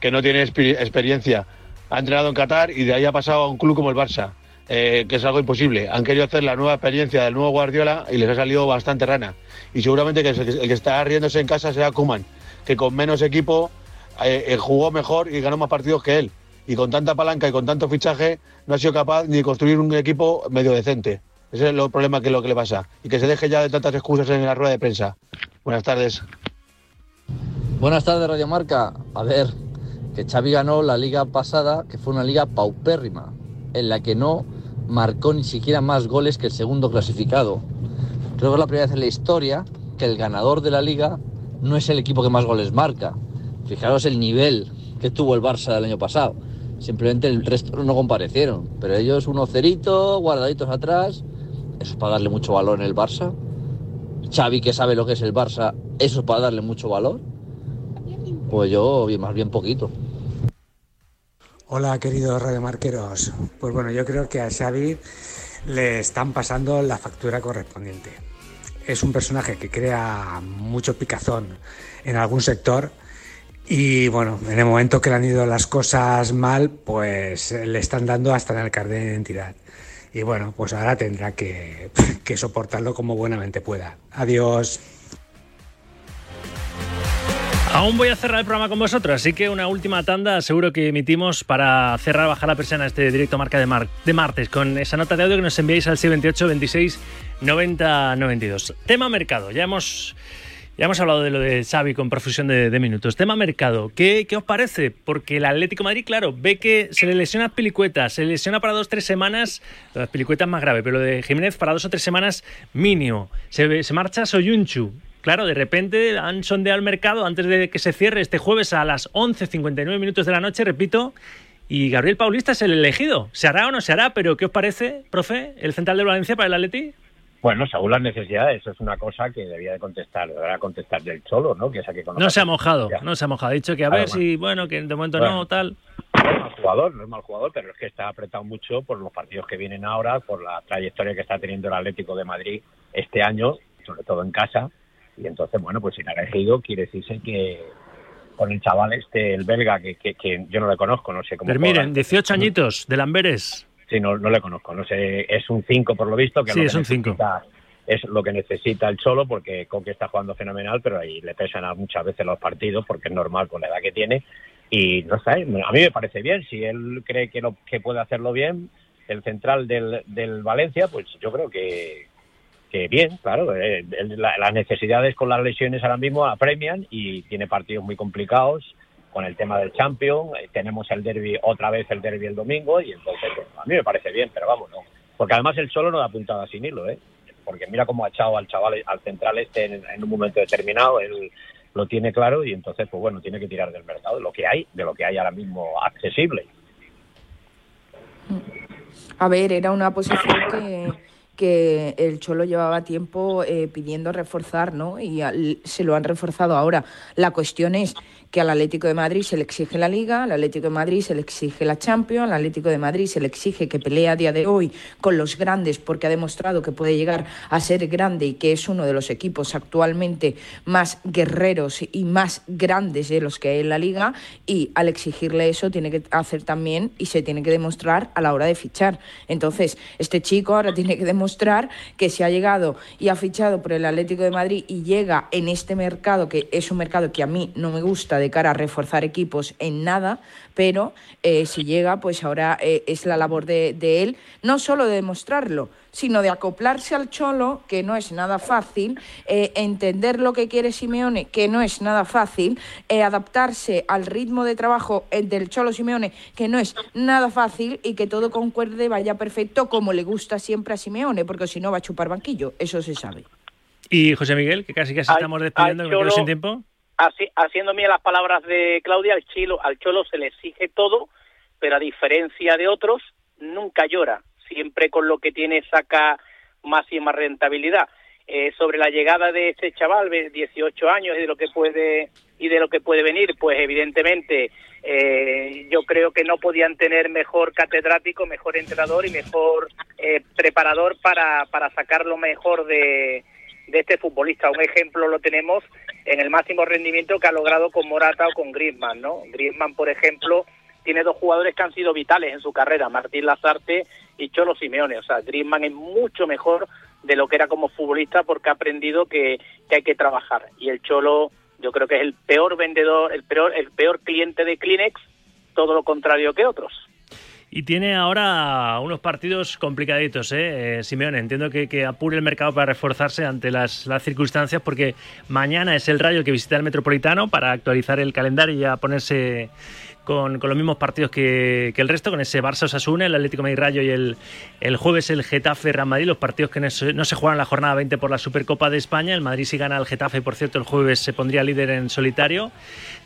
que no tiene experiencia. Ha entrenado en Qatar y de ahí ha pasado a un club como el Barça. Eh, que es algo imposible. Han querido hacer la nueva experiencia del nuevo Guardiola y les ha salido bastante rana. Y seguramente que el que está riéndose en casa sea Kuman, que con menos equipo eh, eh, jugó mejor y ganó más partidos que él. Y con tanta palanca y con tanto fichaje no ha sido capaz ni de construir un equipo medio decente. Ese es el problema que es lo que le pasa. Y que se deje ya de tantas excusas en la rueda de prensa. Buenas tardes. Buenas tardes, Radio Marca. A ver, que Xavi ganó la liga pasada, que fue una liga paupérrima, en la que no marcó ni siquiera más goles que el segundo clasificado. Creo que es la primera vez en la historia que el ganador de la liga no es el equipo que más goles marca. Fijaros el nivel que tuvo el Barça el año pasado. Simplemente el resto no comparecieron. Pero ellos uno cerito, guardaditos atrás. Eso es para darle mucho valor en el Barça. Xavi, que sabe lo que es el Barça, eso es para darle mucho valor. Pues yo, más bien poquito. Hola, queridos radiomarqueros. Pues bueno, yo creo que a Xavi le están pasando la factura correspondiente. Es un personaje que crea mucho picazón en algún sector y bueno, en el momento que le han ido las cosas mal, pues le están dando hasta en el carnet de identidad. Y bueno, pues ahora tendrá que, que soportarlo como buenamente pueda. Adiós. Aún voy a cerrar el programa con vosotros, así que una última tanda seguro que emitimos para cerrar, bajar la persiana este directo marca de, de martes con esa nota de audio que nos enviáis al 628 26 90 92. Tema mercado, ya hemos, ya hemos hablado de lo de Xavi con profusión de, minutos. Tema mercado, ¿qué, ¿qué, os parece? Porque el Atlético Madrid, claro, ve que se le lesiona Pilicueta, se le lesiona para dos o tres semanas, las Pilicuetas más grave, pero lo de Jiménez para dos o tres semanas mínimo. Se, se marcha Soyunchu, Claro, de repente han sondeado el mercado antes de que se cierre este jueves a las 11.59 minutos de la noche, repito, y Gabriel Paulista es el elegido. ¿Se hará o no se hará? Pero ¿qué os parece, profe, el central de Valencia para el Atleti? Bueno, según las necesidades, eso es una cosa que debía de contestar, deberá contestar del Cholo, ¿no? Que que no se ha mojado, no se ha mojado. Ha dicho que a ver si, bueno, que de momento no, tal. No es mal jugador, no es mal jugador, pero es que está apretado mucho por los partidos que vienen ahora, por la trayectoria que está teniendo el Atlético de Madrid este año, sobre todo en casa, y entonces, bueno, pues si ha elegido, quiere decirse que con el chaval este, el belga, que, que, yo no le conozco, no sé cómo. Pero miren, 18 añitos, de Lamberes. Sí, no, no le conozco, no sé, es un 5 por lo visto. Que sí, es, un 5. Es lo que necesita el Cholo, porque Coque está jugando fenomenal, pero ahí le pesan muchas veces los partidos, porque es normal con la edad que tiene. Y no sé, a mí me parece bien, si él cree que, lo, que puede hacerlo bien, el central del, del Valencia, pues yo creo que, que bien, claro, eh, las necesidades con las lesiones ahora mismo apremian y tiene partidos muy complicados con el tema del Champions, eh, tenemos el derby, otra vez el derby el domingo y entonces pues, a mí me parece bien, pero vamos, no. Porque además el solo no da puntada sin hilo, ¿eh? Porque mira cómo ha echado al chaval, al central este en, un momento determinado, él lo tiene claro y entonces, pues bueno, tiene que tirar del mercado, de lo que hay, de lo que hay ahora mismo accesible. A ver, era una posición que que el Cholo llevaba tiempo eh, pidiendo reforzar, ¿no? Y se lo han reforzado ahora. La cuestión es que al Atlético de Madrid se le exige la Liga, al Atlético de Madrid se le exige la Champions, al Atlético de Madrid se le exige que pelee a día de hoy con los grandes porque ha demostrado que puede llegar a ser grande y que es uno de los equipos actualmente más guerreros y más grandes de los que hay en la Liga y al exigirle eso tiene que hacer también y se tiene que demostrar a la hora de fichar. Entonces, este chico ahora tiene que demostrar que se ha llegado y ha fichado por el Atlético de Madrid y llega en este mercado que es un mercado que a mí no me gusta de cara a reforzar equipos en nada, pero eh, si llega, pues ahora eh, es la labor de, él, no solo de demostrarlo, sino de acoplarse al cholo, que no es nada fácil, eh, entender lo que quiere Simeone, que no es nada fácil, adaptarse al ritmo de trabajo del cholo Simeone, que no es nada fácil, y que todo concuerde, vaya perfecto, como le gusta siempre a Simeone, porque si no va a chupar banquillo, eso se sabe. Y José Miguel, que casi casi estamos despidiendo, que sin tiempo haciendo mía las palabras de Claudia, al, chilo, al Cholo se le exige todo, pero a diferencia de otros, nunca llora. Siempre con lo que tiene saca máxima rentabilidad. Eh, sobre la llegada de este chaval de 18 años y de lo que puede y de lo que puede venir, pues evidentemente eh, yo creo que no podían tener mejor catedrático, mejor entrenador y mejor eh, preparador para, para sacar lo mejor de, de este futbolista. Un ejemplo lo tenemos en el máximo rendimiento que ha logrado con Morata o con Griezmann, ¿no? Griezmann, por ejemplo, tiene dos jugadores que han sido vitales en su carrera, Martín Lazarte y Cholo Simeone. O sea, Griezmann es mucho mejor de lo que era como futbolista porque ha aprendido que, que hay que trabajar. Y el Cholo, yo creo que es el peor vendedor, el peor, el peor cliente de Kleenex, todo lo contrario que otros. Y tiene ahora unos partidos complicaditos, ¿eh? eh Simeone. Entiendo que, apure el mercado para reforzarse ante las, circunstancias, porque mañana es el Rayo que visita el Metropolitano para actualizar el calendario y ya ponerse con, los mismos partidos que, el resto, con ese Barça Osasuna, el Atlético Madrid Rayo y el, el jueves el Getafe Real Madrid, los partidos que no se, no juegan en la jornada 20 por la Supercopa de España. El Madrid si gana al Getafe, por cierto, el jueves se pondría líder en solitario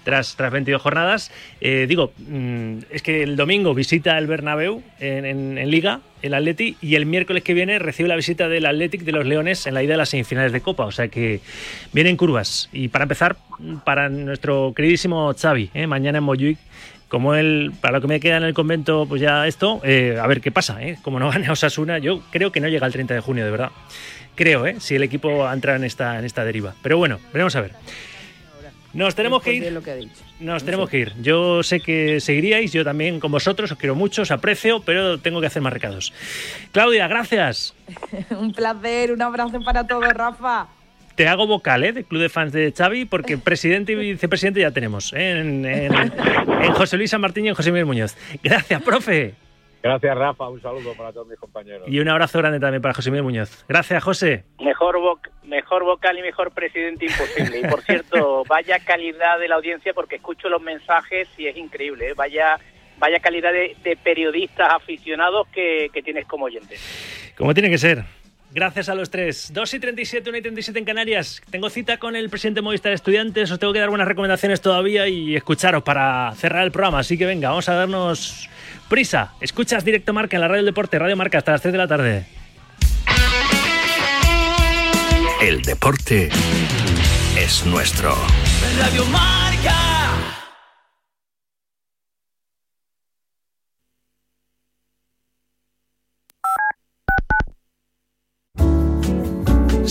tras, tras 22 jornadas. Eh, digo, mm, es que el domingo visita el Bernabéu en, Liga, el Atleti, y el miércoles que viene recibe la visita del Athletic de los Leones en la ida de las semifinales de Copa. O sea que vienen curvas. Y para empezar, para nuestro queridísimo Xavi, ¿eh? mañana en Mojuic como él, para lo que me queda en el convento, pues ya esto, eh, a ver qué pasa, ¿eh? Como no gane Osasuna, yo creo que no llega el 30 de junio, de verdad. Creo, ¿eh? Si el equipo entra en esta, en esta deriva. Pero bueno, veremos a ver. Nos tenemos que ir. Nos tenemos que ir. Yo sé que seguiríais, yo también con vosotros, os quiero mucho, os aprecio, pero tengo que hacer más recados. Claudia, gracias. un placer, un abrazo para todos, Rafa te hago vocal ¿eh? del club de fans de Xavi, porque presidente y vicepresidente ya tenemos ¿eh? en, José Luis San Martín y en José Miguel Muñoz. Gracias, profe. Gracias, Rafa. Un saludo para todos mis compañeros. Y un abrazo grande también para José Miguel Muñoz. Gracias, José. Mejor, mejor vocal y mejor presidente imposible. Y por cierto, vaya calidad de la audiencia, porque escucho los mensajes y es increíble. ¿eh? Vaya, vaya calidad de, periodistas aficionados que, que tienes como oyentes. Como tiene que ser. Gracias a los tres. 2 y 37, 1 y 37 en Canarias. Tengo cita con el presidente Movistar Estudiantes. Os tengo que dar buenas recomendaciones todavía y escucharos para cerrar el programa. Así que venga, vamos a darnos prisa. Escuchas Directo Marca en la Radio del Deporte, Radio Marca, hasta las 3 de la tarde. El deporte es nuestro. Radio Marca.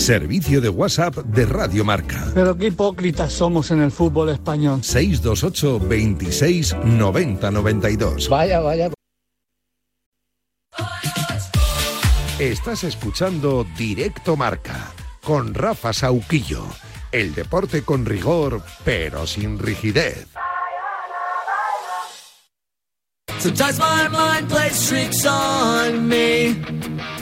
Servicio de WhatsApp de Radio Marca. Pero qué hipócritas somos en el fútbol español. 628 26 90 92. Vaya, vaya. Estás escuchando Directo Marca con Rafa Sauquillo. El deporte con rigor, pero sin rigidez. Sometimes my mind plays tricks on me.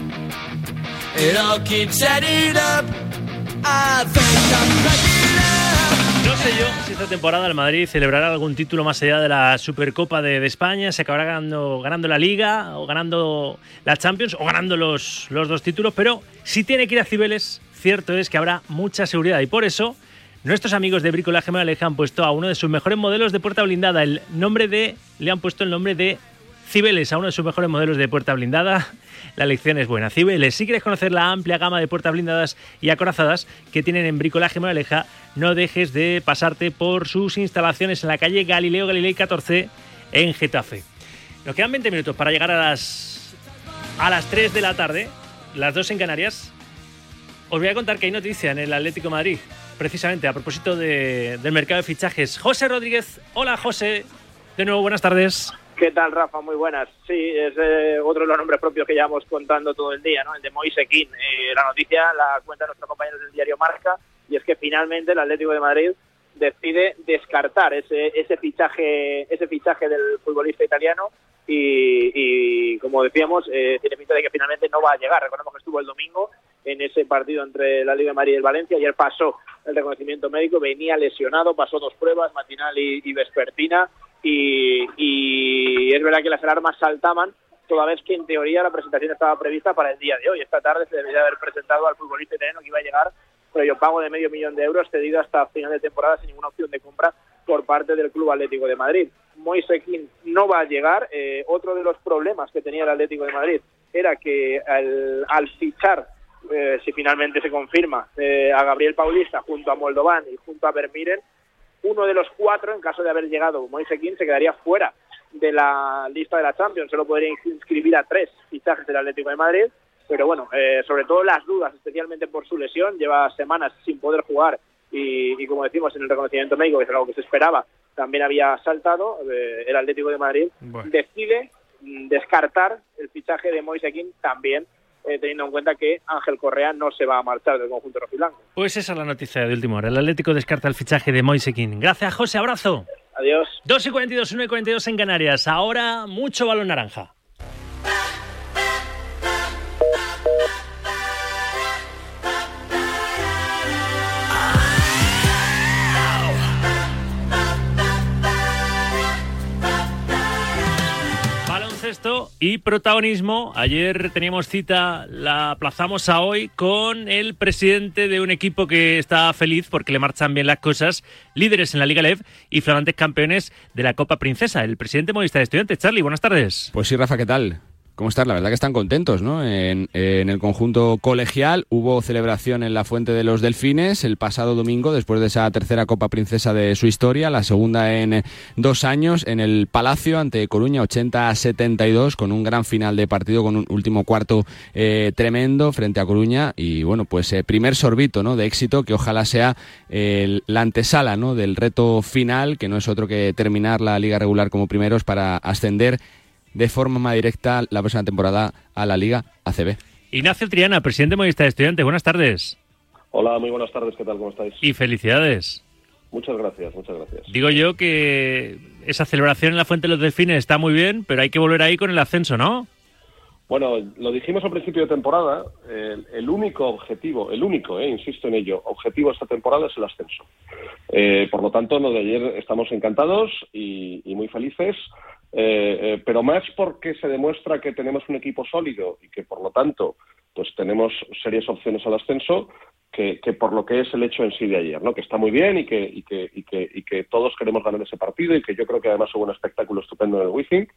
No sé yo si esta temporada el Madrid celebrará algún título más allá de la Supercopa de, España, se acabará ganando, ganando, la Liga o ganando la Champions o ganando los, los dos títulos, pero si tiene que ir a Cibeles, cierto es que habrá mucha seguridad. Y por eso nuestros amigos de Bricolaje le han puesto a uno de sus mejores modelos de puerta blindada. El nombre de le han puesto el nombre de Cibeles a uno de sus mejores modelos de puerta blindada la lección es buena. Cibeles, si quieres conocer la amplia gama de puertas blindadas y acorazadas que tienen en Bricolaje Moraleja, no dejes de pasarte por sus instalaciones en la calle Galileo Galilei 14 en Getafe. Nos quedan 20 minutos para llegar a las, a las 3 de la tarde, las 2 en Canarias. Os voy a contar que hay noticia en el Atlético Madrid, precisamente a propósito del mercado de fichajes. José Rodríguez, hola José, de nuevo buenas tardes. ¿Qué tal, Rafa? Muy buenas. Sí, es eh, otro de los nombres propios que llevamos contando todo el día, ¿no? El de Moisequín. Eh, la noticia la cuenta nuestro compañero del diario Marca y es que finalmente el Atlético de Madrid decide descartar ese, ese fichaje ese fichaje del futbolista italiano y, como decíamos eh, tiene pinta de que finalmente no va a llegar recordemos que estuvo el domingo en ese partido entre la Liga de Madrid y el Valencia ayer pasó el reconocimiento médico venía lesionado pasó dos pruebas matinal y vespertina y, es verdad que las alarmas saltaban toda vez que en teoría la presentación estaba prevista para el día de hoy. Esta tarde se debería haber presentado al futbolista italiano que iba a llegar pero yo pago de medio millón de euros cedido hasta final de temporada sin ninguna opción de compra por parte del Club Atlético de Madrid. Moisekin no va a llegar. Eh, otro de los problemas que tenía el Atlético de Madrid era que al, fichar, eh, si finalmente se confirma, eh, a Gabriel Paulista junto a Moldovan y junto a Vermiren, uno de los cuatro, en caso de haber llegado Moise se quedaría fuera de la lista de la Champions. Solo podría inscribir a tres fichajes del Atlético de Madrid. Pero bueno, eh, sobre todo las dudas, especialmente por su lesión, lleva semanas sin poder jugar y, como decimos en el reconocimiento médico, que es algo que se esperaba, también había saltado. Eh, el Atlético de Madrid decide mm, descartar el fichaje de Moise también eh, teniendo en cuenta que Ángel Correa no se va a marchar del conjunto rojiblanco. Pues esa es la noticia de último hora. El Atlético descarta el fichaje de Moisekin. Gracias, José. Abrazo. Adiós. 2 y 42, 1 y 42 en Canarias. Ahora mucho balón naranja. Y protagonismo, ayer teníamos cita, la aplazamos a hoy con el presidente de un equipo que está feliz porque le marchan bien las cosas, líderes en la Liga LEV y flamantes campeones de la Copa Princesa, el presidente modista de estudiantes. Charlie, buenas tardes. Pues sí, Rafa, ¿qué tal? ¿Cómo estás? La verdad que están contentos, ¿no? En, el conjunto colegial hubo celebración en la Fuente de los Delfines el pasado domingo, después de esa tercera Copa Princesa de su historia, la segunda en dos años, en el Palacio ante Coruña 80 72, con un gran final de partido, con un último cuarto eh, tremendo frente a Coruña y bueno, pues eh, primer sorbito, ¿no? De éxito que ojalá sea la antesala, ¿no? Del reto final, que no es otro que terminar la liga regular como primeros para ascender de forma más directa la próxima temporada a la Liga ACB. Ignacio Triana, presidente modista de estudiantes, buenas tardes. Hola, muy buenas tardes, ¿qué tal? ¿Cómo estáis? Y felicidades. Muchas gracias, muchas gracias. Digo yo que esa celebración en la Fuente de los Delfines está muy bien, pero hay que volver ahí con el ascenso, ¿no? Bueno, lo dijimos al principio de temporada, el, único objetivo, el único, eh, insisto en ello, objetivo de esta temporada es el ascenso. Eh, por lo tanto, lo de ayer estamos encantados y muy felices. Eh, eh, pero más porque se demuestra que tenemos un equipo sólido y que por lo tanto pues tenemos serias opciones al ascenso que, por lo que es el hecho en sí de ayer, ¿no? que está muy bien y que, y que, y que, y que todos queremos ganar ese partido y que yo creo que además hubo un espectáculo estupendo en el Wizzing,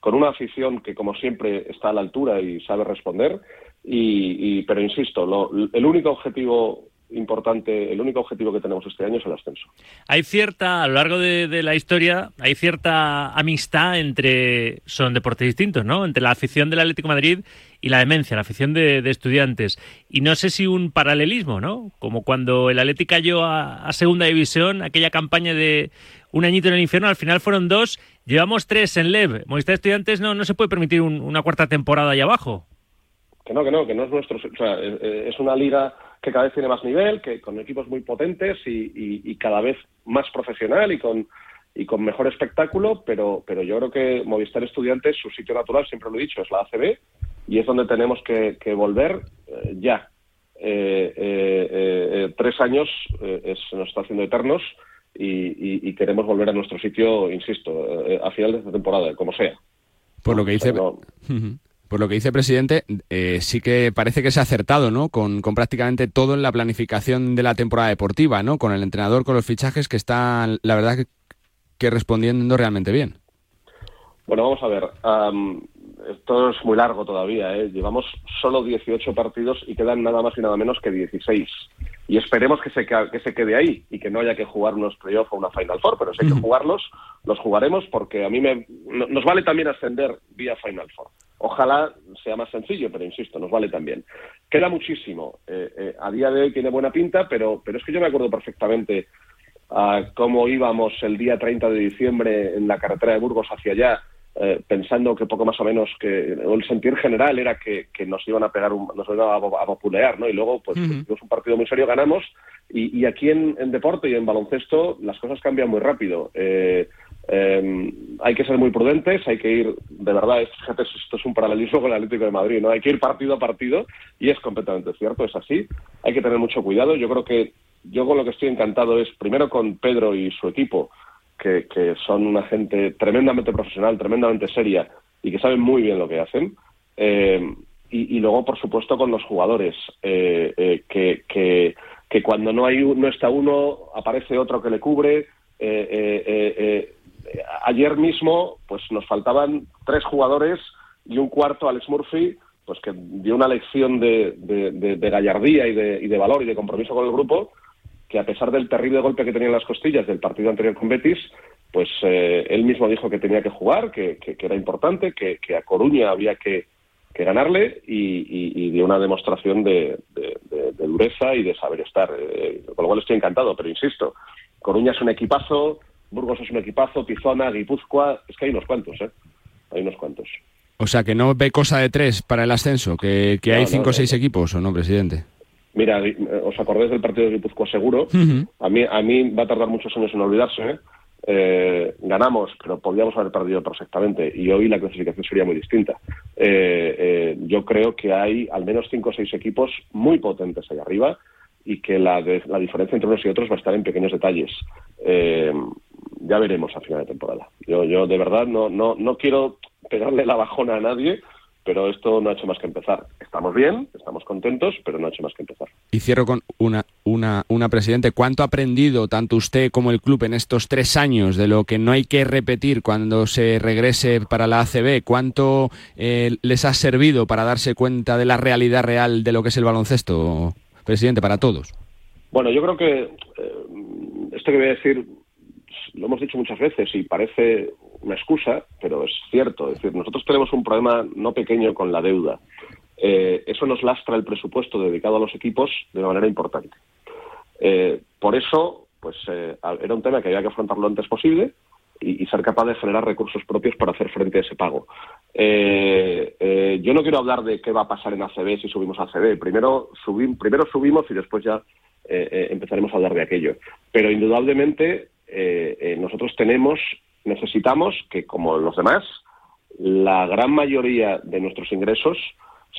con una afición que como siempre está a la altura y sabe responder, y, pero insisto, el único objetivo importante, el único objetivo que tenemos este año es el ascenso. Hay cierta, a lo largo de, la historia, hay cierta amistad entre, son deportes distintos, ¿no? Entre la afición del Atlético de Madrid y la demencia, la afición de, estudiantes. Y no sé si un paralelismo, ¿no? Como cuando el Atlético cayó a, segunda división, aquella campaña de un añito en el infierno, al final fueron dos, llevamos tres en LEV. Movistar Estudiantes no, no se puede permitir una cuarta temporada ahí abajo. Que no, que no, que no es nuestro, o sea, es una liga que cada vez tiene más nivel, que con equipos muy potentes y, cada vez más profesional y con y con mejor espectáculo, pero, pero yo creo que Movistar Estudiantes, su sitio natural, siempre lo he dicho, es la ACB y es donde tenemos que, volver eh, ya. Eh, eh, tres años se nos está haciendo eternos y, queremos volver a nuestro sitio, insisto, a final de esta temporada, como sea. Por lo que dice... Por lo que dice el presidente, eh, sí que parece que se ha acertado, ¿no? Con, prácticamente todo en la planificación de la temporada deportiva, ¿no? Con el entrenador, con los fichajes que están, la verdad, que, respondiendo realmente bien. Bueno, vamos a ver. esto es muy largo todavía, ¿eh? Llevamos solo 18 partidos y quedan nada más y nada menos que 16. Y esperemos que se, que se quede ahí y que no haya que jugar unos playoffs o una Final Four, pero si hay que jugarlos, los jugaremos porque a mí me, nos vale también ascender vía Final Four. Ojalá sea más sencillo, pero insisto, nos vale también. Queda muchísimo. Eh, eh, a día de hoy tiene buena pinta, pero, pero es que yo me acuerdo perfectamente a cómo íbamos el día 30 de diciembre en la carretera de Burgos hacia allá, eh, pensando que poco más o menos que el sentir general era que, nos iban a pegar, nos iban a, a, ¿no? Y luego, pues, un partido muy serio, ganamos. Y, aquí en, en, deporte y en baloncesto las cosas cambian muy rápido. Eh, eh, hay que ser muy prudentes, hay que ir, de verdad, fíjate, esto es un paralelismo con el Atlético de Madrid, ¿no? Hay que ir partido a partido y es completamente cierto, es así. Hay que tener mucho cuidado. Yo creo que yo con lo que estoy encantado es, primero con Pedro y su equipo, que, son una gente tremendamente profesional, tremendamente seria y que saben muy bien lo que hacen. Eh, y, luego, por supuesto, con los jugadores, eh, eh, que, que, que, cuando no, hay, no está uno, aparece otro que le cubre. Eh, ayer mismo pues nos faltaban tres jugadores y un cuarto, Alex Murphy, pues que dio una lección de, gallardía y de, y de, valor y de compromiso con el grupo, que a pesar del terrible golpe que tenía en las costillas del partido anterior con Betis, pues eh, él mismo dijo que tenía que jugar, que, era importante, que, a Coruña había que, ganarle y, dio una demostración de, dureza y de saber estar. Eh, con lo cual estoy encantado, pero insisto, Coruña es un equipazo, Burgos es un equipazo, Pizona, Guipúzcoa, es que hay unos cuantos, ¿eh? Hay unos cuantos. O sea, que no ve cosa de tres para el ascenso, que, hay cinco o seis equipos, ¿o no, presidente? Mira, eh, os acordáis del partido de Guipúzcoa seguro. a, mí, a mí va a tardar muchos años en olvidarse. ¿eh? Eh, ganamos, pero podríamos haber perdido perfectamente y hoy la clasificación sería muy distinta. yo creo que hay al menos cinco o seis equipos muy potentes ahí arriba y que la, la diferencia entre unos y otros va a estar en pequeños detalles. Eh, ya veremos a final de temporada. Yo, yo de verdad no, no, no quiero pegarle la bajona a nadie, pero esto no ha hecho más que empezar. Estamos bien, estamos contentos, pero no ha hecho más que empezar. Y cierro con una, una, una presidente. ¿Cuánto ha aprendido tanto usted como el club en estos tres años de lo que no hay que repetir cuando se regrese para la ACB? ¿Cuánto eh, les ha servido para darse cuenta de la realidad real de lo que es el baloncesto, presidente, para todos? Bueno, yo creo que eh, esto que voy a decir lo hemos dicho muchas veces y parece una excusa, pero es cierto. Es decir, nosotros tenemos un problema no pequeño con la deuda. Eh, eso nos lastra el presupuesto dedicado a los equipos de una manera importante. Eh, por eso, pues eh, era un tema que había que afrontar lo antes posible y, ser capaz de generar recursos propios para hacer frente a ese pago. yo no quiero hablar de qué va a pasar en ACB si subimos a ACB. Primero, primero subimos y después ya empezaremos a hablar de aquello. Pero indudablemente nosotros tenemos necesitamos que, como los demás, la gran mayoría de nuestros ingresos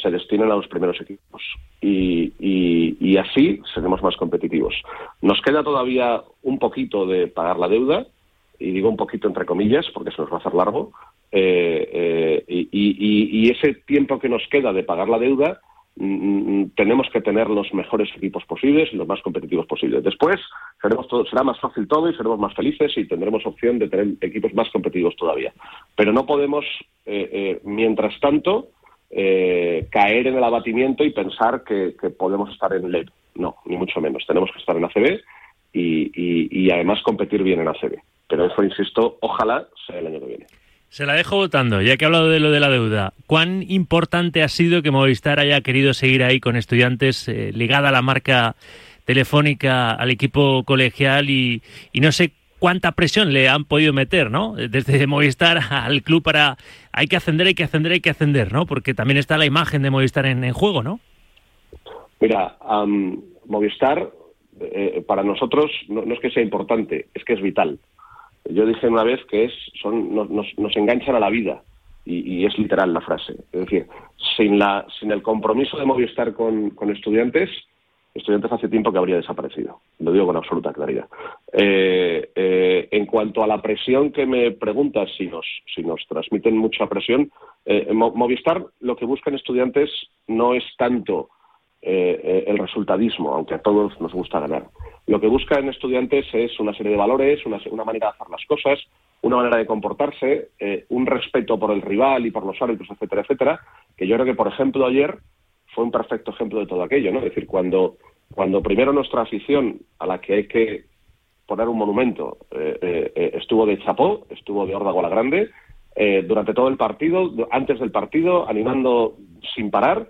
se destinen a los primeros equipos y, y, así seremos más competitivos. Nos queda todavía un poquito de pagar la deuda, y digo un poquito entre comillas porque se nos va a hacer largo, eh, eh, y, y, ese tiempo que nos queda de pagar la deuda Mm, mm, tenemos que tener los mejores equipos posibles y los más competitivos posibles. Después seremos todo, será más fácil todo y seremos más felices y tendremos opción de tener equipos más competitivos todavía. Pero no podemos, eh, mientras tanto, caer en el abatimiento y pensar que, podemos estar en LED. No, ni mucho menos. Tenemos que estar en ACB y, y además competir bien en ACB. Pero eso, insisto, ojalá sea el año que viene. Se la dejo votando, ya que ha hablado de lo de la deuda. ¿Cuán importante ha sido que Movistar haya querido seguir ahí con estudiantes eh, ligada a la marca telefónica, al equipo colegial y, no sé cuánta presión le han podido meter, ¿no? Desde Movistar al club para hay que ascender, hay que ascender, hay que ascender, ¿no? Porque también está la imagen de Movistar en, juego, ¿no? Mira, Movistar eh, para nosotros no, es que sea importante, es que es vital. Yo dije una vez que es, son, nos, nos enganchan a la vida. Y, es literal la frase. Es decir, sin, la, sin el compromiso de Movistar con, con estudiantes, estudiantes hace tiempo que habría desaparecido. Lo digo con absoluta claridad. Eh, eh, en cuanto a la presión que me preguntas, si nos, si nos transmiten mucha presión, eh, Movistar lo que buscan estudiantes no es tanto el resultadismo, aunque a todos nos gusta ganar. Lo que buscan estudiantes es una serie de valores, una, manera de hacer las cosas, una manera de comportarse, eh, un respeto por el rival y por los árbitros, etcétera, etcétera, que yo creo que, por ejemplo, ayer fue un perfecto ejemplo de todo aquello, ¿no? Es decir, cuando, cuando primero nuestra afición, a la que hay que poner un monumento, eh, eh, estuvo de chapó, estuvo de órdago a la grande, durante todo el partido, antes del partido, animando sin parar,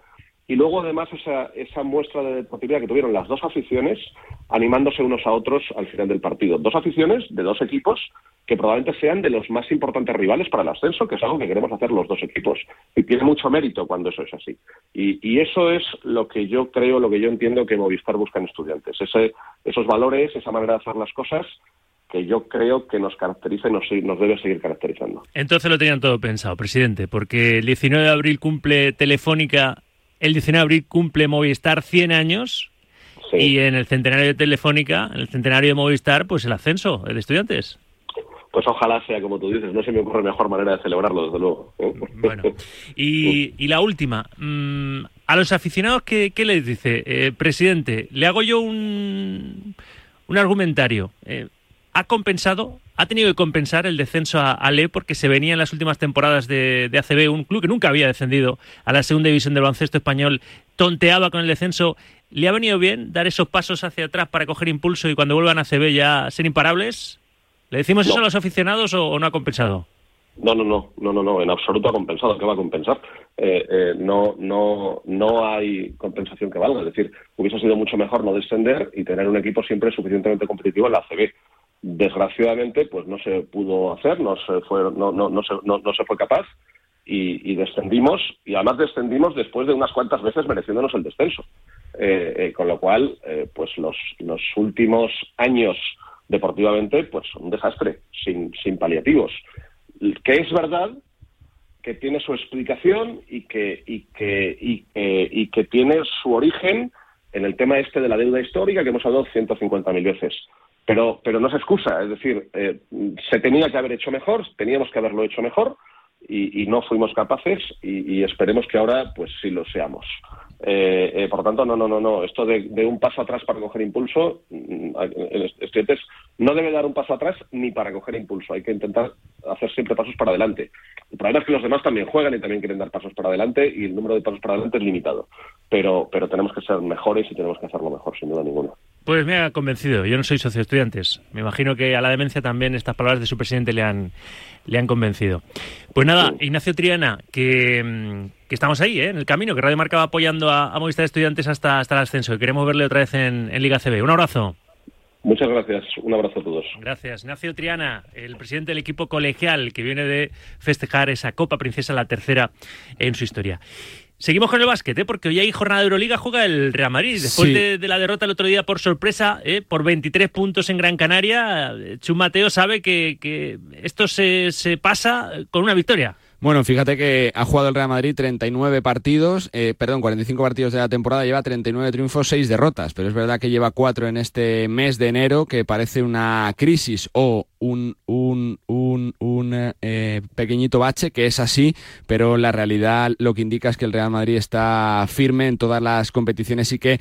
y luego además esa, esa muestra de deportividad que tuvieron las dos aficiones animándose unos a otros al final del partido. Dos aficiones de dos equipos que probablemente sean de los más importantes rivales para el ascenso, que es algo que queremos hacer los dos equipos. Y tiene mucho mérito cuando eso es así. Y, eso es lo que yo creo, lo que yo entiendo que Movistar busca en estudiantes. Ese, esos valores, esa manera de hacer las cosas que yo creo que nos caracteriza y nos, nos, debe seguir caracterizando. Entonces lo tenían todo pensado, presidente, porque el 19 de abril cumple Telefónica el 19 de abril cumple Movistar 100 años y en el centenario de Telefónica, en el centenario de Movistar, pues el ascenso de estudiantes. Pues ojalá sea como tú dices, no se me ocurre mejor manera de celebrarlo, desde luego. ¿eh? Bueno, y, la última, mm, a los aficionados, ¿qué, les dice? Eh, presidente, le hago yo un, un argumentario. Eh, ¿Ha compensado ha tenido que compensar el descenso a, Ale porque se venía en las últimas temporadas de, ACB, un club que nunca había descendido a la segunda división del baloncesto español, tonteaba con el descenso. ¿Le ha venido bien dar esos pasos hacia atrás para coger impulso y cuando vuelvan a ACB ya ser imparables? ¿Le decimos eso a los aficionados o, no ha compensado? No, no, no, no, no, no, en absoluto ha compensado. ¿Qué va a compensar? Eh, eh, no, no, no hay compensación que valga. Es decir, hubiese sido mucho mejor no descender y tener un equipo siempre suficientemente competitivo en la ACB desgraciadamente pues no se pudo hacer, no se fue, no, no, no, se, no, se fue capaz y, descendimos y además descendimos después de unas cuantas veces mereciéndonos el descenso. Eh, eh, con lo cual, eh, pues los, últimos años deportivamente pues un desastre, sin, sin paliativos. Que es verdad que tiene su explicación y que, y que, y y que tiene su origen en el tema este de la deuda histórica que hemos hablado 150.000 veces. Pero, pero no es excusa, es decir, eh, se tenía que haber hecho mejor, teníamos que haberlo hecho mejor, y, no fuimos capaces y, esperemos que ahora pues sí lo seamos. Eh, eh, por lo tanto, no, no, no, no. Esto de, un paso atrás para coger impulso, mm, estudiantes no debe dar un paso atrás ni para coger impulso. Hay que intentar hacer siempre pasos para adelante. El problema es que los demás también juegan y también quieren dar pasos para adelante y el número de pasos para adelante es limitado. Pero, pero tenemos que ser mejores y tenemos que hacerlo mejor, sin duda ninguna. Pues me ha convencido. Yo no soy socio de estudiantes. Me imagino que a la demencia también estas palabras de su presidente le han, le han convencido. Pues nada, Ignacio Triana, que, mm, que estamos ahí, ¿eh? en el camino, que Radio Marca va apoyando a, a Movistar Estudiantes hasta, hasta el ascenso. Y queremos verle otra vez en, en Liga CB. Un abrazo. Muchas gracias. Un abrazo a todos. Gracias. Ignacio Triana, el presidente del equipo colegial que viene de festejar esa Copa Princesa, la tercera en su historia. Seguimos con el básquet, ¿eh? porque hoy hay jornada de Euroliga, juega el Real Madrid. Después de, la derrota el otro día por sorpresa, ¿eh? por 23 puntos en Gran Canaria, Chum Mateo sabe que, que esto se, se pasa con una victoria. Bueno, fíjate que ha jugado el Real Madrid 39 partidos, eh, perdón, 45 partidos de la temporada, lleva 39 triunfos, 6 derrotas, pero es verdad que lleva 4 en este mes de enero, que parece una crisis o un, un, un, un eh, pequeñito bache, que es así, pero la realidad lo que indica es que el Real Madrid está firme en todas las competiciones y que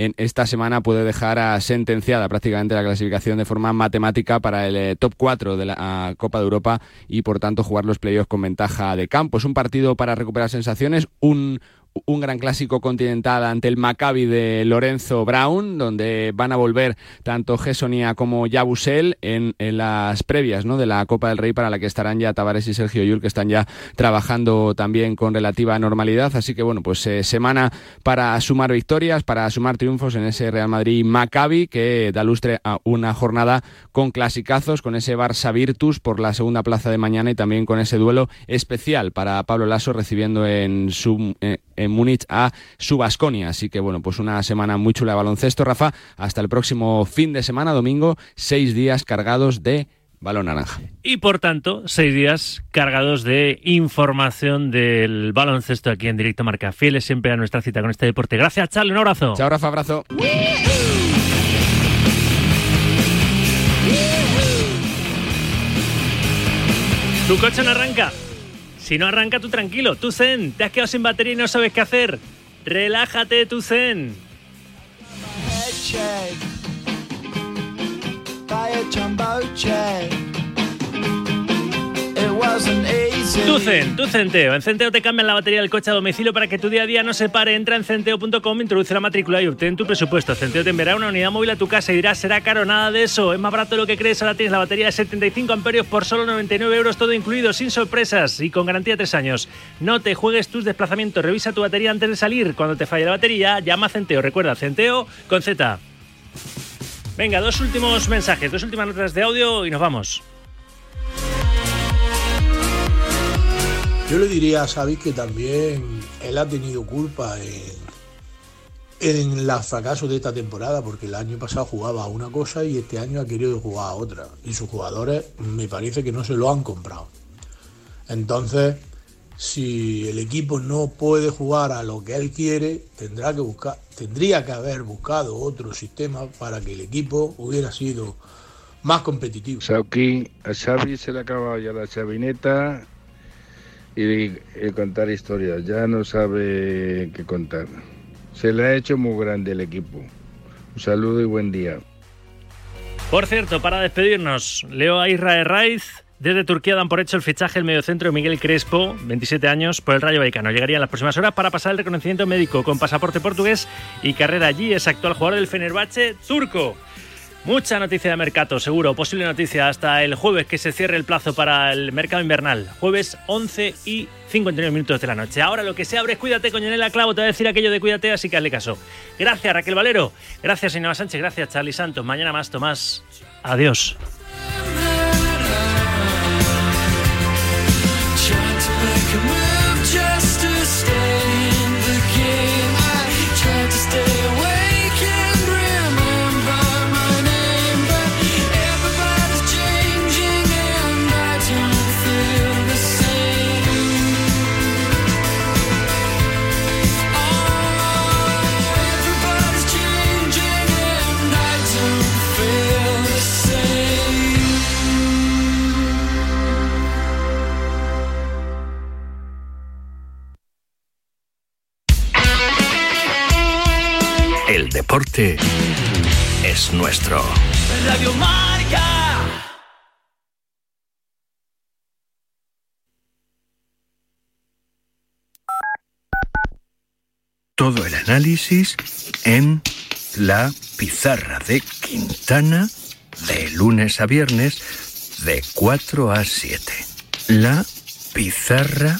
en esta semana puede dejar a sentenciada prácticamente la clasificación de forma matemática para el eh, top 4 de la Copa de Europa y por tanto jugar los playoffs con ventaja de campo. Es un partido para recuperar sensaciones, un, un gran clásico continental ante el Maccabi de Lorenzo Brown, donde van a volver tanto Gessonia como Yabusel en, las previas ¿no? de la Copa del Rey, para la que estarán ya Tavares y Sergio Yul, que están ya trabajando también con relativa normalidad. Así que, bueno, pues eh, semana para sumar victorias, para sumar triunfos en ese Real Madrid Maccabi, que da lustre a una jornada con clasicazos, con ese Barça Virtus por la segunda plaza de mañana y también con ese duelo especial para Pablo Lasso recibiendo en su. Eh, en Múnich a su Basconia. Así que bueno, pues una semana muy chula de baloncesto, Rafa. Hasta el próximo fin de semana, domingo, seis días cargados de balón naranja. Y por tanto, seis días cargados de información del baloncesto aquí en Directo Marca. Fieles siempre a nuestra cita con este deporte. Gracias, Charlie. Un abrazo. Chao, Rafa. Abrazo. Tu coche no arranca. Si no arranca tú tranquilo, tú zen, te has quedado sin batería y no sabes qué hacer. Relájate, tú zen. Tu Zen, tu Centeo. En Centeo te cambian la batería del coche a domicilio para que tu día a día no se pare. Entra en centeo.com, introduce la matrícula y obtén tu presupuesto. Centeo te enviará una unidad móvil a tu casa y dirás, será caro, nada de eso. Es más barato de lo que crees. Ahora tienes la batería de 75 amperios por solo 99 euros, todo incluido, sin sorpresas y con garantía de 3 años. No te juegues tus desplazamientos. Revisa tu batería antes de salir. Cuando te falle la batería, llama a Centeo. Recuerda, Centeo con Z. Venga, dos últimos mensajes, dos últimas notas de audio y nos vamos. Yo le diría a Xavi que también él ha tenido culpa en, en el fracaso de esta temporada, porque el año pasado jugaba a una cosa y este año ha querido jugar a otra. Y sus jugadores me parece que no se lo han comprado. Entonces, si el equipo no puede jugar a lo que él quiere, tendrá que buscar, tendría que haber buscado otro sistema para que el equipo hubiera sido más competitivo. Sauki, a Xavi se le acaba ya la chavineta y, contar historias. Ya no sabe qué contar. Se le ha hecho muy grande el equipo. Un saludo y buen día. Por cierto, para despedirnos, leo a. Desde Turquía dan por hecho el fichaje del mediocentro Miguel Crespo, 27 años, por el Rayo Vallecano. Llegaría en las próximas horas para pasar el reconocimiento médico con pasaporte portugués y carrera allí. Es actual jugador del Fenerbahce turco. Mucha noticia de mercado, seguro. Posible noticia hasta el jueves que se cierre el plazo para el mercado invernal. Jueves 11 y 59 minutos de la noche. Ahora lo que se abre es Cuídate, Coñonela Clavo. Te voy a decir aquello de Cuídate, así que hazle caso. Gracias, Raquel Valero. Gracias, Inés Sánchez. Gracias, Charlie Santos. Mañana más, Tomás. Adiós. Deporte es nuestro. Radio Marca. Todo el análisis en la pizarra de Quintana de lunes a viernes de 4 a 7. La pizarra